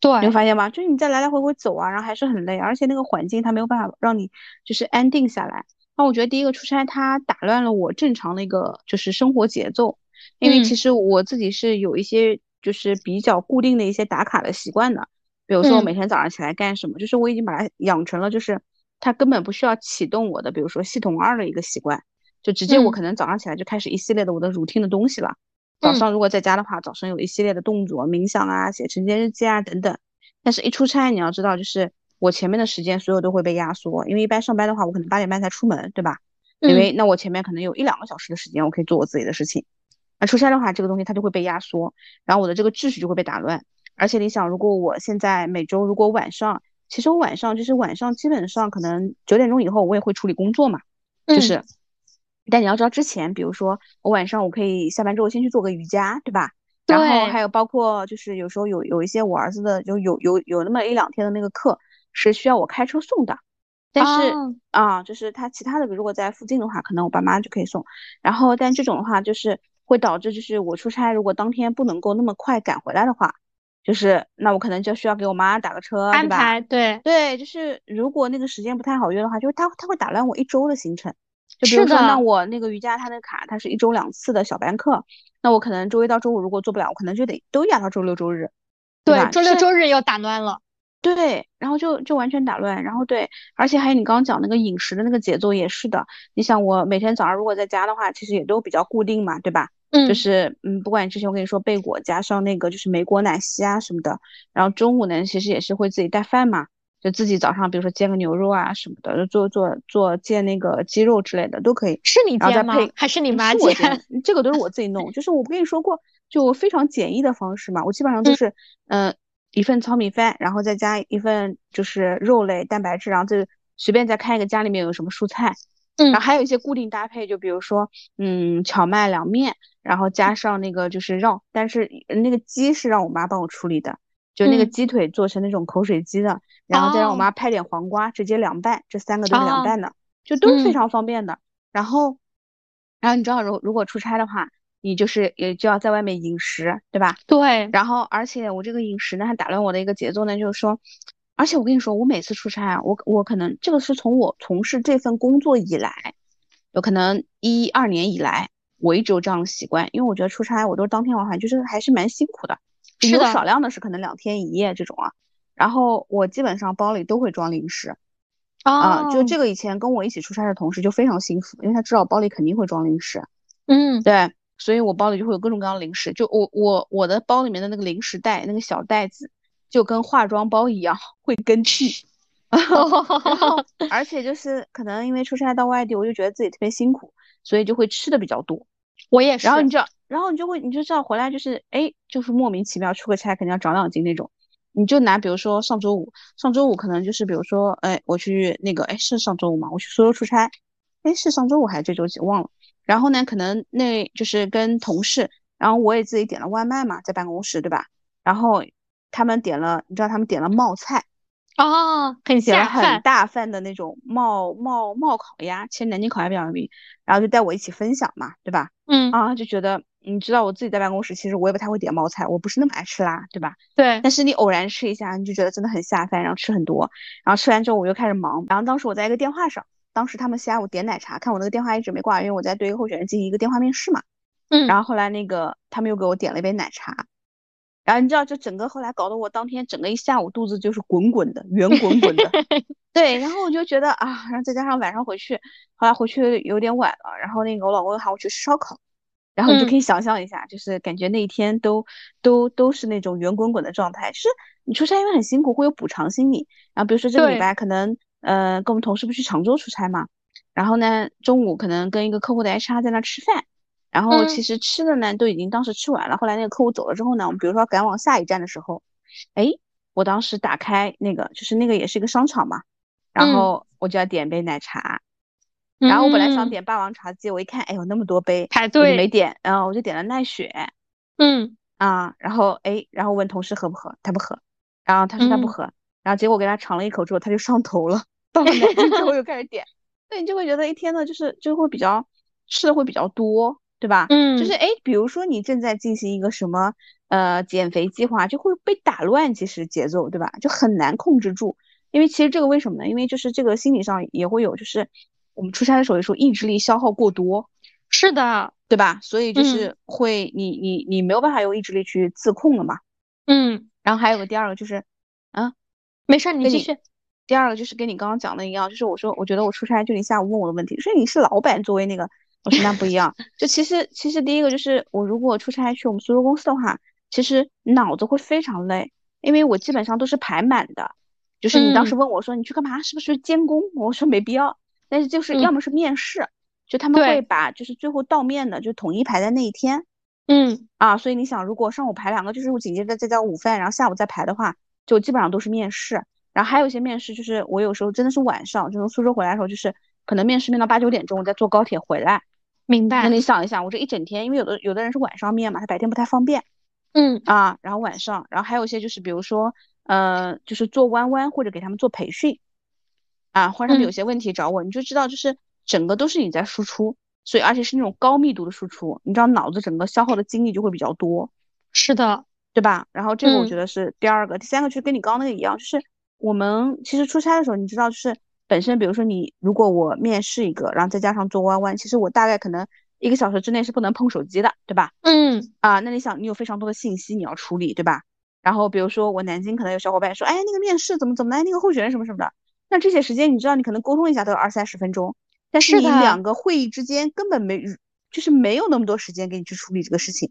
对，你会发现吗？就是你在来来回回走啊，然后还是很累，而且那个环境它没有办法让你就是安定下来。那我觉得第一个出差它打乱了我正常的一个就是生活节奏，因为其实我自己是有一些就是比较固定的一些打卡的习惯的，比如说我每天早上起来干什么，就是我已经把它养成了，就是它根本不需要启动我的，比如说系统二的一个习惯，就直接我可能早上起来就开始一系列的我的 routine 的东西了。早上如果在家的话，早上有一系列的动作，冥想啊、写晨间日记啊等等。但是，一出差，你要知道，就是我前面的时间所有都会被压缩，因为一般上班的话，我可能八点半才出门，对吧？因为那我前面可能有一两个小时的时间，我可以做我自己的事情。那出差的话，这个东西它就会被压缩，然后我的这个秩序就会被打乱。而且你想，如果我现在每周如果晚上，其实我晚上就是晚上基本上可能九点钟以后，我也会处理工作嘛，就是。但你要知道，之前比如说我晚上我可以下班之后先去做个瑜伽，对吧？然后还有包括就是有时候有有一些我儿子的就有有有那么一两天的那个课是需要我开车送的，但是啊，就是他其他的如果在附近的话，可能我爸妈就可以送。然后但这种的话就是会导致就是我出差如果当天不能够那么快赶回来的话，就是那我可能就需要给我妈打个车，安排对对，就是如果那个时间不太好约的话，就是他他会打乱我一周的行程。就比如说，那我那个瑜伽，它的卡它是一周两次的小班课，那我可能周一到周五如果做不了，我可能就得都压到周六周日，对，周六周日又打乱了，对，然后就就完全打乱，然后对，而且还有你刚刚讲那个饮食的那个节奏也是的，你想我每天早上如果在家的话，其实也都比较固定嘛，对吧？嗯，就是嗯，不管之前我跟你说贝果加上那个就是莓果奶昔啊什么的，然后中午呢其实也是会自己带饭嘛。就自己早上，比如说煎个牛肉啊什么的，就做做做煎那个鸡肉之类的都可以。是你煎吗？还是你妈煎？这个都是我自己弄。就是我不跟你说过，就非常简易的方式嘛。我基本上都是，嗯，一份糙米饭，然后再加一份就是肉类蛋白质，然后再随便再看一个家里面有什么蔬菜。嗯。然后还有一些固定搭配，就比如说，嗯，荞麦凉面，然后加上那个就是肉，但是那个鸡是让我妈帮我处理的。就那个鸡腿做成那种口水鸡的，然后再让我妈拍点黄瓜，直接凉拌，这三个都是凉拌的，就都是非常方便的。然后，然后你知道，如如果出差的话，你就是也就要在外面饮食，对吧？对。然后，而且我这个饮食呢，还打乱我的一个节奏呢，就是说，而且我跟你说，我每次出差啊，我我可能这个是从我从事这份工作以来，有可能一二年以来，我一直有这样的习惯，因为我觉得出差我都是当天往返，就是还是蛮辛苦的。有少量的是可能两天一夜这种啊，然后我基本上包里都会装零食，啊，就这个以前跟我一起出差的同事就非常幸福，因为他知道我包里肯定会装零食，嗯，对，所以我包里就会有各种各样的零食，就我我我的包里面的那个零食袋那个小袋子就跟化妆包一样会跟屁，而且就是可能因为出差到外地，我就觉得自己特别辛苦，所以就会吃的比较多。我也是，然后你知道，然后你就会，你就知道回来就是，哎，就是莫名其妙出个差肯定要长两斤那种。你就拿比如说上周五，上周五可能就是比如说，哎，我去那个，哎，是上周五嘛？我去苏州出差，哎，是上周五还是这周几？忘了。然后呢，可能那就是跟同事，然后我也自己点了外卖嘛，在办公室，对吧？然后他们点了，你知道他们点了冒菜，哦，很下很大份的那种冒冒冒烤鸭，其实南京烤鸭比较有名，然后就带我一起分享嘛，对吧？嗯，啊，就觉得你知道我自己在办公室，其实我也不太会点冒菜，我不是那么爱吃辣，对吧？对，但是你偶然吃一下，你就觉得真的很下饭，然后吃很多，然后吃完之后我又开始忙，然后当时我在一个电话上，当时他们下午点奶茶，看我那个电话一直没挂，因为我在对一个候选人进行一个电话面试嘛，嗯，然后后来那个他们又给我点了一杯奶茶，然后你知道，就整个后来搞得我当天整个一下午肚子就是滚滚的，圆滚滚的，对，然后我就觉得啊，然后再加上晚上回去，后来回去有点晚了，然后那个我老公又喊我去吃烧烤。然后你就可以想象一下，就是感觉那一天都都都是那种圆滚滚的状态。就是你出差因为很辛苦，会有补偿心理。然后比如说这个礼拜可能呃跟我们同事不去常州出差嘛，然后呢中午可能跟一个客户的 HR 在那吃饭，然后其实吃的呢都已经当时吃完了。后来那个客户走了之后呢，我们比如说赶往下一站的时候，哎，我当时打开那个就是那个也是一个商场嘛，然后我就要点杯奶茶。然后我本来想点霸王茶姬，我一看，哎呦那么多杯，排队没点，然后我就点了奈雪，嗯。啊，然后哎，然后问同事喝不喝，他不喝，然后他说他不喝，然后结果给他尝了一口之后，他就上头了，到了南京之后又开始点，那你就会觉得一天呢，就是就会比较吃的会比较多，对吧？嗯，就是哎，比如说你正在进行一个什么呃减肥计划，就会被打乱，其实节奏，对吧？就很难控制住，因为其实这个为什么呢？因为就是这个心理上也会有，就是。我们出差的时候，有时候意志力消耗过多，是的，对吧？所以就是会，你你你没有办法用意志力去自控了嘛。嗯，然后还有个第二个就是，啊，没事，你继续。第二个就是跟你刚刚讲的一样，就是我说，我觉得我出差就你下午问我的问题，说你是老板，作为那个，我说那不一样。就其实其实第一个就是我如果出差去我们苏州公司的话，其实脑子会非常累，因为我基本上都是排满的。就是你当时问我说你去干嘛？是不是监工？我说没必要。但是就是要么是面试，就他们会把就是最后到面的就统一排在那一天，嗯啊，所以你想如果上午排两个，就是我紧接着再叫午饭，然后下午再排的话，就基本上都是面试。然后还有一些面试，就是我有时候真的是晚上就从苏州回来的时候，就是可能面试面到八九点钟，我再坐高铁回来。明白。那你想一想，我这一整天，因为有的有的人是晚上面嘛，他白天不太方便。嗯啊，然后晚上，然后还有一些就是比如说呃，就是做弯弯或者给他们做培训。啊，或者他们有些问题找我，你就知道，就是整个都是你在输出，所以而且是那种高密度的输出，你知道脑子整个消耗的精力就会比较多，是的，对吧？然后这个我觉得是第二个，第三个就是跟你刚刚那个一样，就是我们其实出差的时候，你知道，就是本身比如说你如果我面试一个，然后再加上做弯弯，其实我大概可能一个小时之内是不能碰手机的，对吧？嗯，啊，那你想，你有非常多的信息你要处理，对吧？然后比如说我南京可能有小伙伴说，哎，那个面试怎么怎么来，那个候选人什么什么的。那这些时间，你知道，你可能沟通一下都要二三十分钟，但是你两个会议之间根本没，就是没有那么多时间给你去处理这个事情，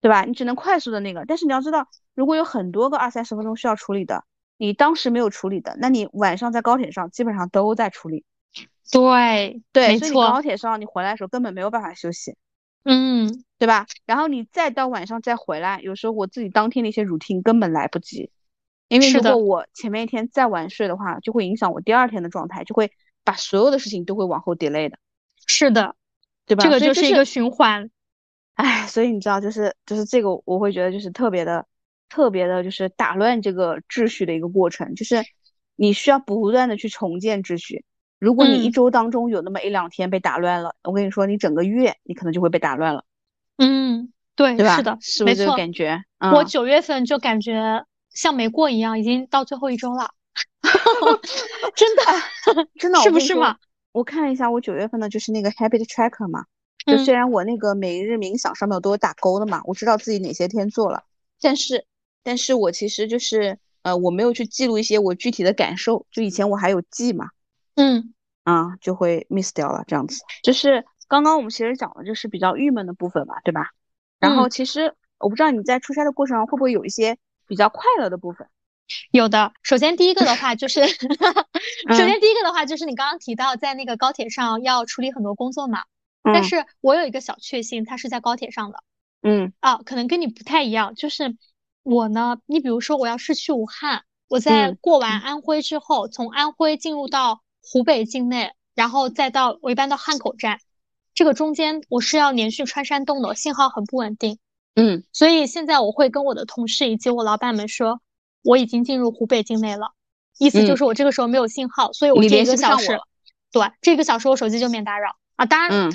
对吧？你只能快速的那个。但是你要知道，如果有很多个二三十分钟需要处理的，你当时没有处理的，那你晚上在高铁上基本上都在处理。对对，所以你高铁上你回来的时候根本没有办法休息，嗯，对吧？然后你再到晚上再回来，有时候我自己当天的一些 routine 根本来不及。因为如果我前面一天再晚睡的话，就会影响我第二天的状态，就会把所有的事情都会往后 delay 的。是的，对吧？这个就是一个循环。哎，所以你知道，就是就是这个，我会觉得就是特别的、特别的，就是打乱这个秩序的一个过程。就是你需要不断的去重建秩序。如果你一周当中有那么一两天被打乱了，我跟你说，你整个月你可能就会被打乱了。嗯，对？是的，是不是这个感觉？我九月份就感觉。像没过一样，已经到最后一周了，真的，真的，是不是嘛？我看了一下，我九月份的就是那个 habit tracker 嘛，就虽然我那个每日冥想上面有都有打勾的嘛，我知道自己哪些天做了，但是，但是我其实就是呃，我没有去记录一些我具体的感受，就以前我还有记嘛，嗯，啊，就会 miss 掉了这样子。就是刚刚我们其实讲的就是比较郁闷的部分嘛，对吧？然后其实我不知道你在出差的过程中会不会有一些。比较快乐的部分，有的。首先第一个的话就是，首先第一个的话就是你刚刚提到在那个高铁上要处理很多工作嘛。但是我有一个小确幸，它是在高铁上的。嗯。啊，可能跟你不太一样，就是我呢，你比如说我要是去武汉，我在过完安徽之后，从安徽进入到湖北境内，然后再到我一般到汉口站，这个中间我是要连续穿山洞的，信号很不稳定。嗯，所以现在我会跟我的同事以及我老板们说，我已经进入湖北境内了。意思就是我这个时候没有信号，所以我这一个小时，对，这个小时我手机就免打扰啊。当然，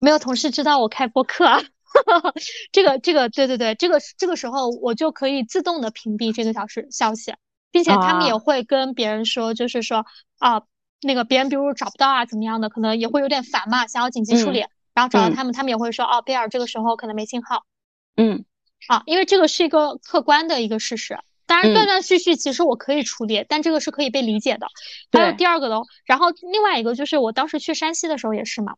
没有同事知道我开播课，这个这个对对对，这个这个时候我就可以自动的屏蔽这个小时消息，并且他们也会跟别人说，就是说啊，那个别人比如找不到啊怎么样的，可能也会有点烦嘛，想要紧急处理，然后找到他们，他们也会说哦，贝尔这个时候可能没信号，嗯。啊，因为这个是一个客观的一个事实，当然断断续续其实我可以处理，但这个是可以被理解的。还有第二个的，然后另外一个就是我当时去山西的时候也是嘛，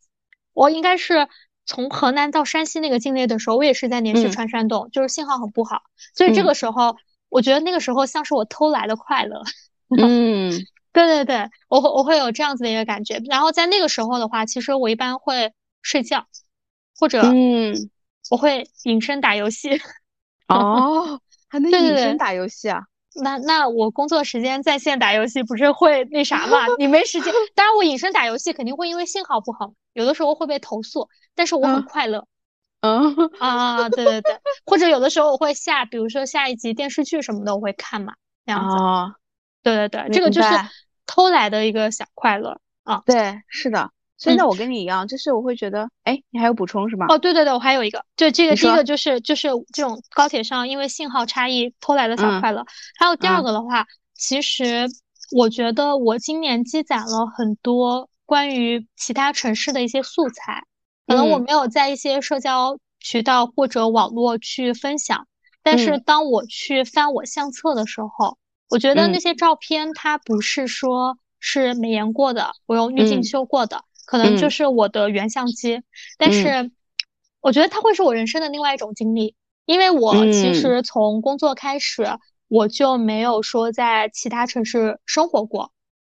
我应该是从河南到山西那个境内的时候，我也是在连续穿山洞，就是信号很不好，所以这个时候我觉得那个时候像是我偷来的快乐。嗯，对对对，我会我会有这样子的一个感觉。然后在那个时候的话，其实我一般会睡觉，或者嗯。我会隐身打游戏，哦，还能隐身打游戏啊？那那我工作时间在线打游戏不是会那啥嘛？你没时间。当然，我隐身打游戏肯定会因为信号不好，有的时候会被投诉，但是我很快乐。嗯啊，对对对，或者有的时候我会下，比如说下一集电视剧什么的，我会看嘛，这样子。哦，对对对，这个就是偷来的一个小快乐啊。对，是的。所以那我跟你一样，就是我会觉得，哎，你还有补充是吗？哦，对对对，我还有一个，就这个第一个就是就是这种高铁上因为信号差异偷来的小快乐。还有第二个的话，其实我觉得我今年积攒了很多关于其他城市的一些素材，可能我没有在一些社交渠道或者网络去分享，但是当我去翻我相册的时候，我觉得那些照片它不是说是美颜过的，我用滤镜修过的。可能就是我的原相机，但是我觉得它会是我人生的另外一种经历，因为我其实从工作开始我就没有说在其他城市生活过，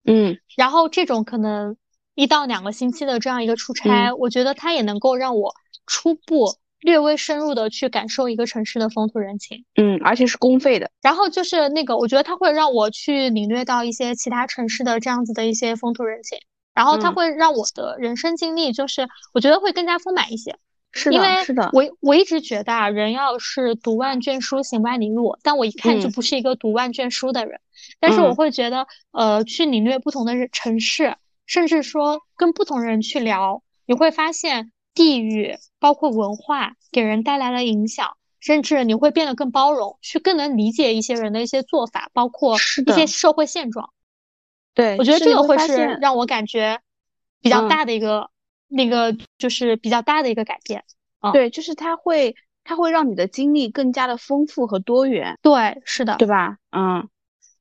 嗯，然后这种可能一到两个星期的这样一个出差，我觉得它也能够让我初步略微深入的去感受一个城市的风土人情，嗯，而且是公费的，然后就是那个我觉得它会让我去领略到一些其他城市的这样子的一些风土人情。然后它会让我的人生经历，就是我觉得会更加丰满一些。是的，是的。我我一直觉得啊，人要是读万卷书，行万里路。但我一看就不是一个读万卷书的人。但是我会觉得，呃，去领略不同的城市，甚至说跟不同人去聊，你会发现地域包括文化给人带来的影响，甚至你会变得更包容，去更能理解一些人的一些做法，包括一些社会现状。对，我觉得这个会是让我感觉比较大的一个那个，就是比较大的一个改变。对，就是它会，它会让你的经历更加的丰富和多元。对，是的，对吧？嗯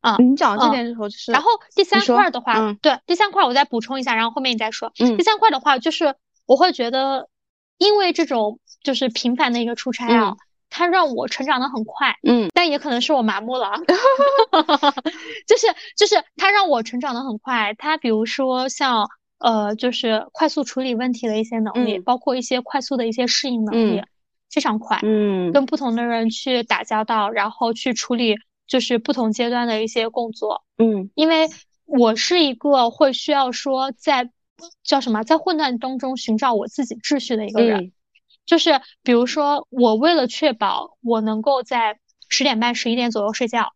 嗯，你讲这点的时候就是。然后第三块的话，对，第三块我再补充一下，然后后面你再说。嗯，第三块的话就是我会觉得，因为这种就是频繁的一个出差啊。它让我成长的很快，嗯，但也可能是我麻木了，就是就是它让我成长的很快。它比如说像呃，就是快速处理问题的一些能力，包括一些快速的一些适应能力，非常快，嗯，跟不同的人去打交道，然后去处理就是不同阶段的一些工作，嗯，因为我是一个会需要说在叫什么在混乱当中寻找我自己秩序的一个人。就是比如说，我为了确保我能够在十点半、十一点左右睡觉，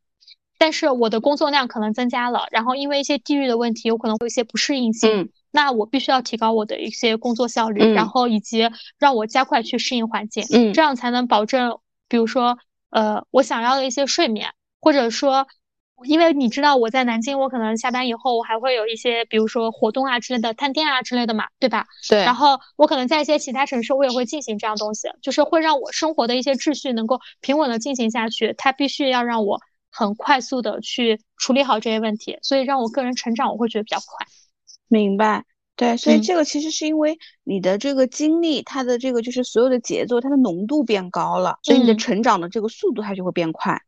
但是我的工作量可能增加了，然后因为一些地域的问题，有可能会有一些不适应性，那我必须要提高我的一些工作效率，然后以及让我加快去适应环境，这样才能保证，比如说，呃，我想要的一些睡眠，或者说。因为你知道我在南京，我可能下班以后我还会有一些，比如说活动啊之类的，探店啊之类的嘛，对吧？对。然后我可能在一些其他城市，我也会进行这样东西，就是会让我生活的一些秩序能够平稳的进行下去。它必须要让我很快速的去处理好这些问题，所以让我个人成长，我会觉得比较快。明白。对，所以这个其实是因为你的这个经历，它的这个就是所有的节奏，它的浓度变高了，所以你的成长的这个速度它就会变快。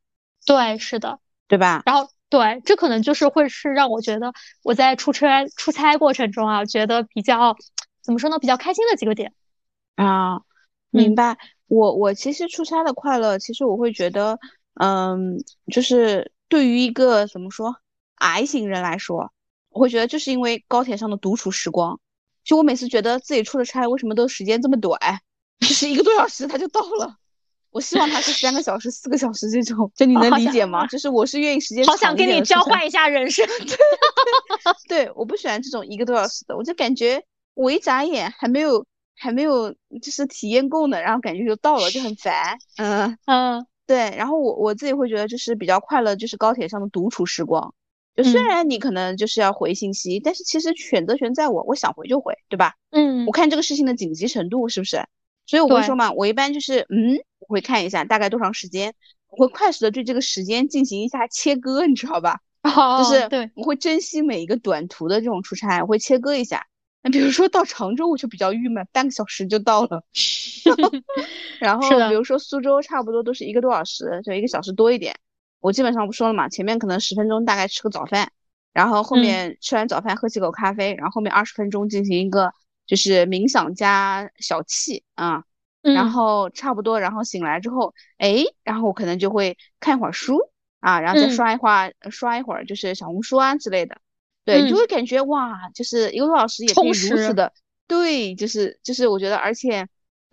对，是的。对吧？然后对，这可能就是会是让我觉得我在出差出差过程中啊，觉得比较怎么说呢，比较开心的几个点啊。明白。我我其实出差的快乐，其实我会觉得，嗯，就是对于一个怎么说矮型人来说，我会觉得就是因为高铁上的独处时光。就我每次觉得自己出了差，为什么都时间这么短？就是一个多小时他就到了。我希望它是三个小时、四个小时这种，就你 能理解吗？就是我是愿意时间好想跟你交换一下人生。对，我不喜欢这种一个多小时的，我就感觉我一眨眼还没有还没有就是体验够呢，然后感觉就到了，就很烦。嗯嗯，对。然后我我自己会觉得就是比较快乐，就是高铁上的独处时光。就虽然你可能就是要回信息，但是其实选择权在我，我想回就回，对吧？嗯，我看这个事情的紧急程度是不是？所以我会说嘛，我一般就是嗯，我会看一下大概多长时间，我会快速的对这个时间进行一下切割，你知道吧？就是对，我会珍惜每一个短途的这种出差，我会切割一下。那比如说到常州，我就比较郁闷，半个小时就到了。然后比如说苏州，差不多都是一个多小时，就一个小时多一点。我基本上不说了嘛，前面可能十分钟大概吃个早饭，然后后面吃完早饭喝几口咖啡，然后后面二十分钟进行一个就是冥想加小憩啊，然后差不多，然后醒来之后，哎，然后我可能就会看一会儿书啊，然后再刷一会儿刷一会儿就是小红书啊之类的，对，就会感觉哇，就是一个多小时也可以如此的，对，就是就是我觉得，而且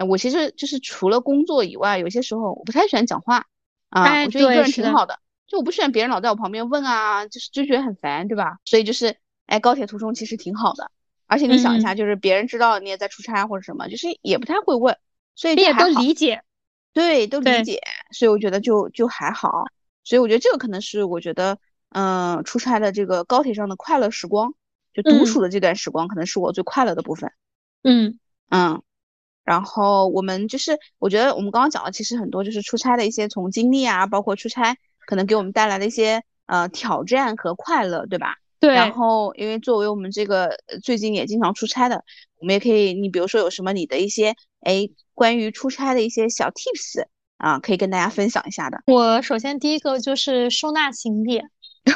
我其实就是除了工作以外，有些时候我不太喜欢讲话。啊，我觉得一个人挺好的，就我不喜欢别人老在我旁边问啊，就是就觉得很烦，对吧？所以就是，哎，高铁途中其实挺好的，而且你想一下，就是别人知道你也在出差或者什么，就是也不太会问，所以也都理解，对，都理解，所以我觉得就就还好，所以我觉得这个可能是我觉得，嗯，出差的这个高铁上的快乐时光，就独处的这段时光，可能是我最快乐的部分。嗯嗯。然后我们就是，我觉得我们刚刚讲的其实很多就是出差的一些从经历啊，包括出差可能给我们带来的一些呃挑战和快乐，对吧？对。然后因为作为我们这个最近也经常出差的，我们也可以，你比如说有什么你的一些哎关于出差的一些小 tips 啊，可以跟大家分享一下的。我首先第一个就是收纳行李，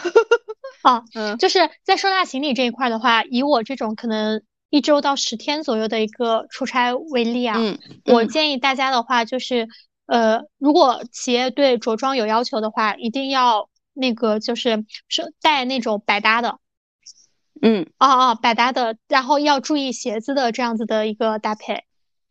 啊，嗯，就是在收纳行李这一块的话，以我这种可能。一周到十天左右的一个出差为例啊，我建议大家的话就是，呃，如果企业对着装有要求的话，一定要那个就是是带那种百搭的，嗯，哦哦，百搭的，然后要注意鞋子的这样子的一个搭配，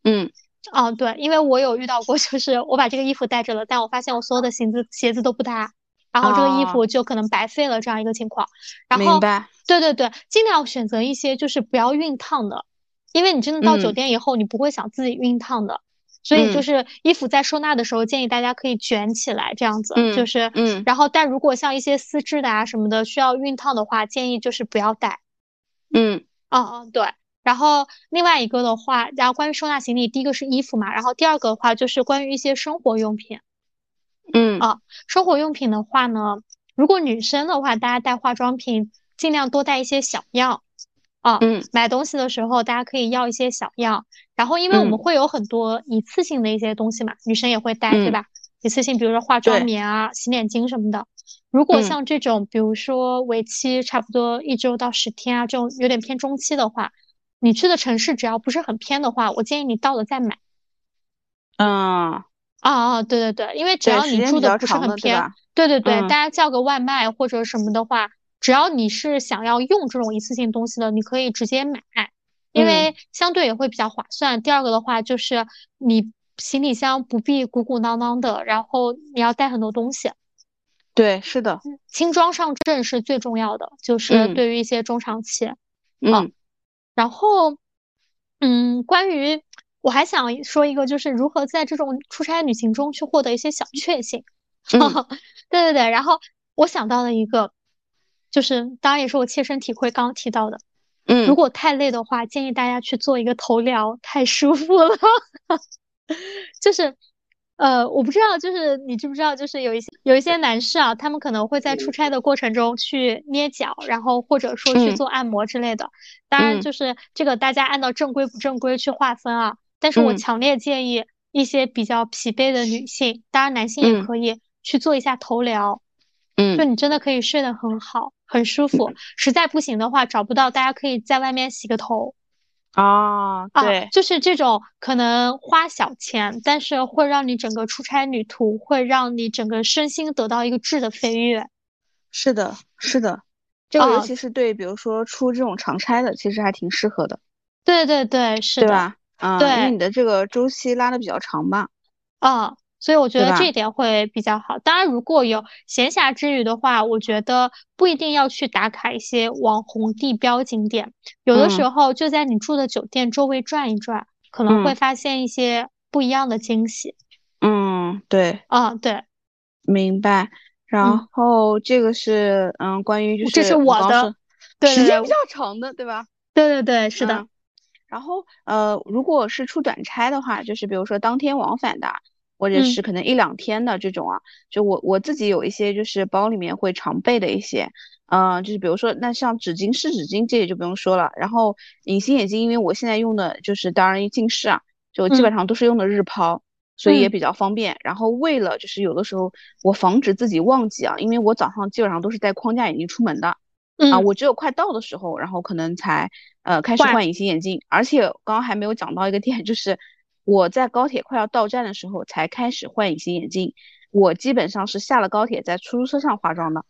嗯，哦对，因为我有遇到过，就是我把这个衣服带着了，但我发现我所有的鞋子鞋子都不搭。然后这个衣服就可能白费了这样一个情况，然后对对对，尽量选择一些就是不要熨烫的，因为你真的到酒店以后，你不会想自己熨烫的，所以就是衣服在收纳的时候，建议大家可以卷起来这样子，就是嗯，然后但如果像一些丝质的啊什么的需要熨烫的话，建议就是不要带，嗯，哦哦对，然后另外一个的话，然后关于收纳行李，第一个是衣服嘛，然后第二个的话就是关于一些生活用品。嗯。啊，生活用品的话呢，如果女生的话，大家带化妆品尽量多带一些小样啊。嗯，买东西的时候大家可以要一些小样。然后，因为我们会有很多一次性的一些东西嘛，女生也会带，对吧？一次性，比如说化妆棉啊、洗脸巾什么的。如果像这种，比如说为期差不多一周到十天啊，这种有点偏中期的话，你去的城市只要不是很偏的话，我建议你到了再买。嗯。啊啊，对对对，因为只要你住的不是很偏，对对对，大家叫个外卖或者什么的话，只要你是想要用这种一次性东西的，你可以直接买，因为相对也会比较划算。第二个的话就是你行李箱不必鼓鼓囊囊的，然后你要带很多东西。对，是的，轻装上阵是最重要的，就是对于一些中长期。嗯，然后，嗯，关于。我还想说一个，就是如何在这种出差旅行中去获得一些小确幸。对对对，然后我想到了一个，就是当然也是我切身体会刚刚提到的。嗯，如果太累的话，建议大家去做一个头疗，太舒服了。就是。呃，我不知道，就是你知不知道，就是有一些有一些男士啊，他们可能会在出差的过程中去捏脚，然后或者说去做按摩之类的。当然，就是这个大家按照正规不正规去划分啊。但是我强烈建议一些比较疲惫的女性，当然男性也可以去做一下头疗。嗯，就你真的可以睡得很好，很舒服。实在不行的话，找不到，大家可以在外面洗个头。啊，对，就是这种可能花小钱，但是会让你整个出差旅途，会让你整个身心得到一个质的飞跃。是的，是的，这个尤其是对，比如说出这种长差的，其实还挺适合的。对对对，是的，对吧？啊，因为你的这个周期拉的比较长嘛。啊，所以我觉得这一点会比较好。当然，如果有闲暇之余的话，我觉得不一定要去打卡一些网红地标景点，有的时候就在你住的酒店周围转一转，可能会发现一些不一样的惊喜。嗯，对，啊，对，明白。然后这个是，嗯，关于就是这是我的，对时间比较长的，对吧？对对对，是的。然后，呃，如果是出短差的话，就是比如说当天往返的，或者是可能一两天的这种啊，就我我自己有一些就是包里面会常备的一些，嗯，就是比如说那像纸巾湿纸巾这些就不用说了。然后隐形眼镜，因为我现在用的就是当然近视啊，就基本上都是用的日抛，所以也比较方便。然后为了就是有的时候我防止自己忘记啊，因为我早上基本上都是戴框架眼镜出门的。啊，我只有快到的时候，然后可能才呃开始换隐形眼镜，而且刚刚还没有讲到一个点，就是我在高铁快要到站的时候才开始换隐形眼镜。我基本上是下了高铁在出租车上化妆的。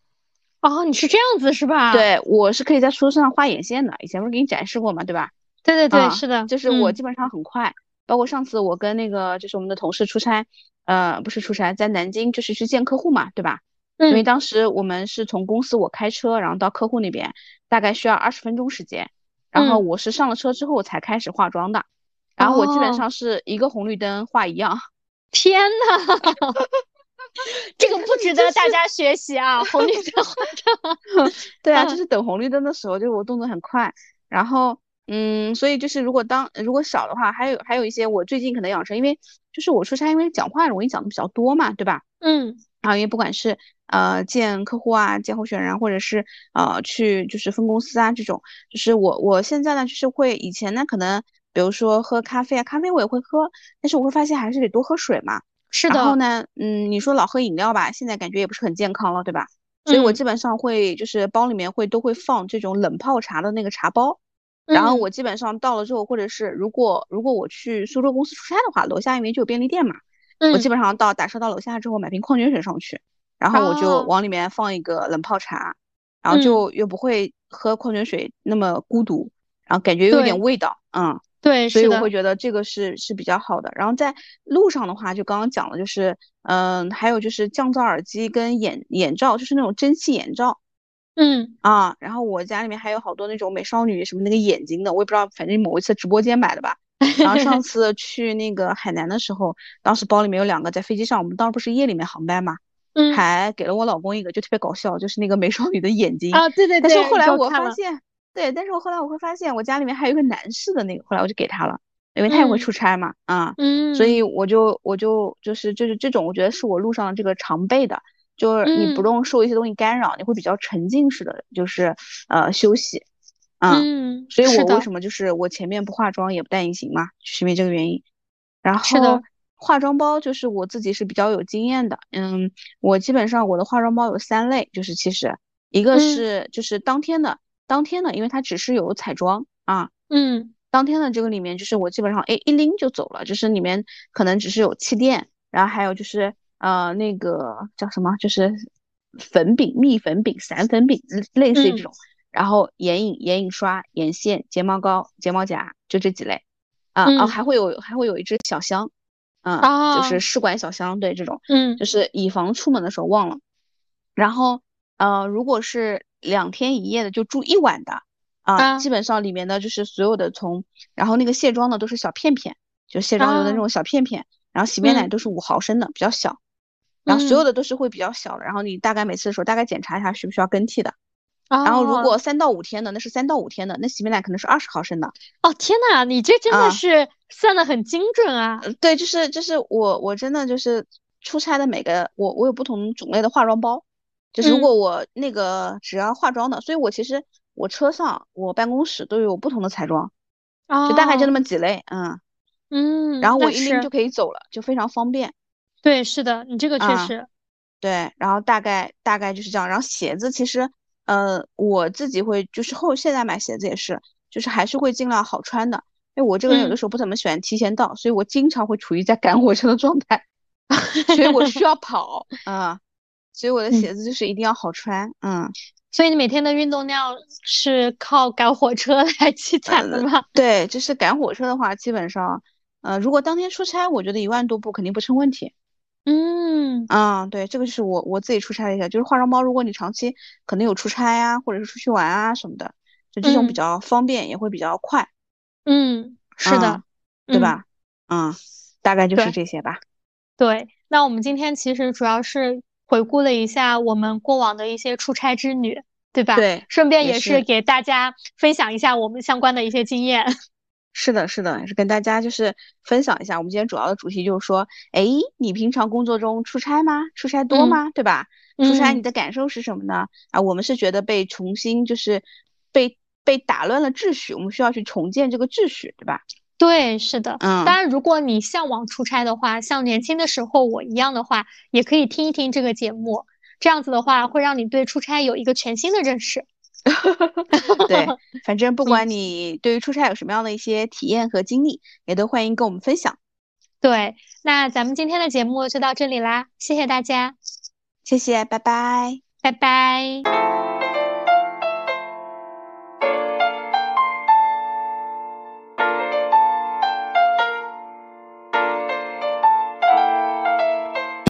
哦，你是这样子是吧？对，我是可以在出租车上画眼线的。以前不是给你展示过嘛，对吧？对对对，是的，就是我基本上很快。包括上次我跟那个就是我们的同事出差，呃，不是出差，在南京就是去见客户嘛，对吧？因为当时我们是从公司我开车，然后到客户那边，大概需要二十分钟时间。然后我是上了车之后才开始化妆的，然后我基本上是一个红绿灯画一样。天呐，这个不值得大家学习啊！红绿灯化妆。对啊，就是等红绿灯的时候，就是我动作很快。然后，嗯，所以就是如果当如果少的话，还有还有一些我最近可能养成，因为就是我出差，因为讲话容易讲的比较多嘛，对吧？嗯。啊，因为不管是呃见客户啊，见候选人，或者是呃去就是分公司啊这种，就是我我现在呢就是会以前呢可能比如说喝咖啡啊，咖啡我也会喝，但是我会发现还是得多喝水嘛。是的。然后呢，嗯，你说老喝饮料吧，现在感觉也不是很健康了，对吧？所以我基本上会就是包里面会都会放这种冷泡茶的那个茶包，然后我基本上到了之后，或者是如果如果我去苏州公司出差的话，楼下因为就有便利店嘛。我基本上到打车到楼下之后买瓶矿泉水上去，然后我就往里面放一个冷泡茶，然后就又不会喝矿泉水那么孤独，然后感觉有点味道，嗯，对，所以我会觉得这个是是比较好的。然后在路上的话，就刚刚讲了，就是嗯，还有就是降噪耳机跟眼眼罩，就是那种蒸汽眼罩，嗯啊，然后我家里面还有好多那种美少女什么那个眼睛的，我也不知道，反正某一次直播间买的吧。然后上次去那个海南的时候，当时包里面有两个，在飞机上，我们当时不是夜里面航班嘛，嗯，还给了我老公一个，就特别搞笑，就是那个美少女的眼睛啊，对对对。但是后来我发现，对，但是我后来我会发现，我家里面还有一个男士的那个，后来我就给他了，因为他也会出差嘛，啊，嗯，所以我就我就就是就是这种，我觉得是我路上这个常备的，就是你不用受一些东西干扰，你会比较沉浸式的，就是呃休息。嗯，所以我为什么就是我前面不化妆也不戴隐形嘛，就是因为这个原因。然后化妆包就是我自己是比较有经验的，嗯，我基本上我的化妆包有三类，就是其实一个是就是当天的，当天呢，因为它只是有彩妆啊，嗯，当天的这个里面就是我基本上哎一拎就走了，就是里面可能只是有气垫，然后还有就是呃那个叫什么，就是粉饼、蜜粉饼、散粉饼，类似于这种。然后眼影、眼影刷、眼线、睫毛膏、睫毛夹，就这几类，啊啊，还会有还会有一只小箱，嗯，就是试管小箱，对这种，嗯，就是以防出门的时候忘了。然后，呃，如果是两天一夜的，就住一晚的，啊，基本上里面的就是所有的从，然后那个卸妆的都是小片片，就卸妆油的那种小片片，然后洗面奶都是五毫升的，比较小，然后所有的都是会比较小的，然后你大概每次的时候大概检查一下需不需要更替的。然后如果三到五天的，那是三到五天的，那洗面奶可能是二十毫升的。哦天呐，你这真的是算的很精准啊！对，就是就是我我真的就是出差的每个我我有不同种类的化妆包，就是如果我那个只要化妆的，所以我其实我车上我办公室都有不同的彩妆，就大概就那么几类，嗯嗯，然后我一拎就可以走了，就非常方便。对，是的，你这个确实。对，然后大概大概就是这样，然后鞋子其实。呃，我自己会就是后现在买鞋子也是，就是还是会尽量好穿的，因为我这个人有的时候不怎么喜欢提前到，所以我经常会处于在赶火车的状态，所以我需要跑啊，所以我的鞋子就是一定要好穿，嗯，所以你每天的运动量是靠赶火车来 积攒的吗？对，就是赶火车的话，基本上，呃，如果当天出差，我觉得一万多步肯定不成问题。嗯啊，对，这个是我我自己出差了一下，就是化妆包，如果你长期可能有出差啊，或者是出去玩啊什么的，就这种比较方便，也会比较快。嗯，是的，对吧？嗯，大概就是这些吧。对，那我们今天其实主要是回顾了一下我们过往的一些出差之旅，对吧？对，顺便也是给大家分享一下我们相关的一些经验。是的，是的，也是跟大家就是分享一下。我们今天主要的主题就是说，哎，你平常工作中出差吗？出差多吗？对吧？出差你的感受是什么呢？啊，我们是觉得被重新就是被被打乱了秩序，我们需要去重建这个秩序，对吧？对，是的。嗯，当然，如果你向往出差的话，像年轻的时候我一样的话，也可以听一听这个节目，这样子的话会让你对出差有一个全新的认识。对，反正不管你对于出差有什么样的一些体验和经历，也都欢迎跟我们分享。对，那咱们今天的节目就到这里啦，谢谢大家，谢谢，拜拜，拜拜。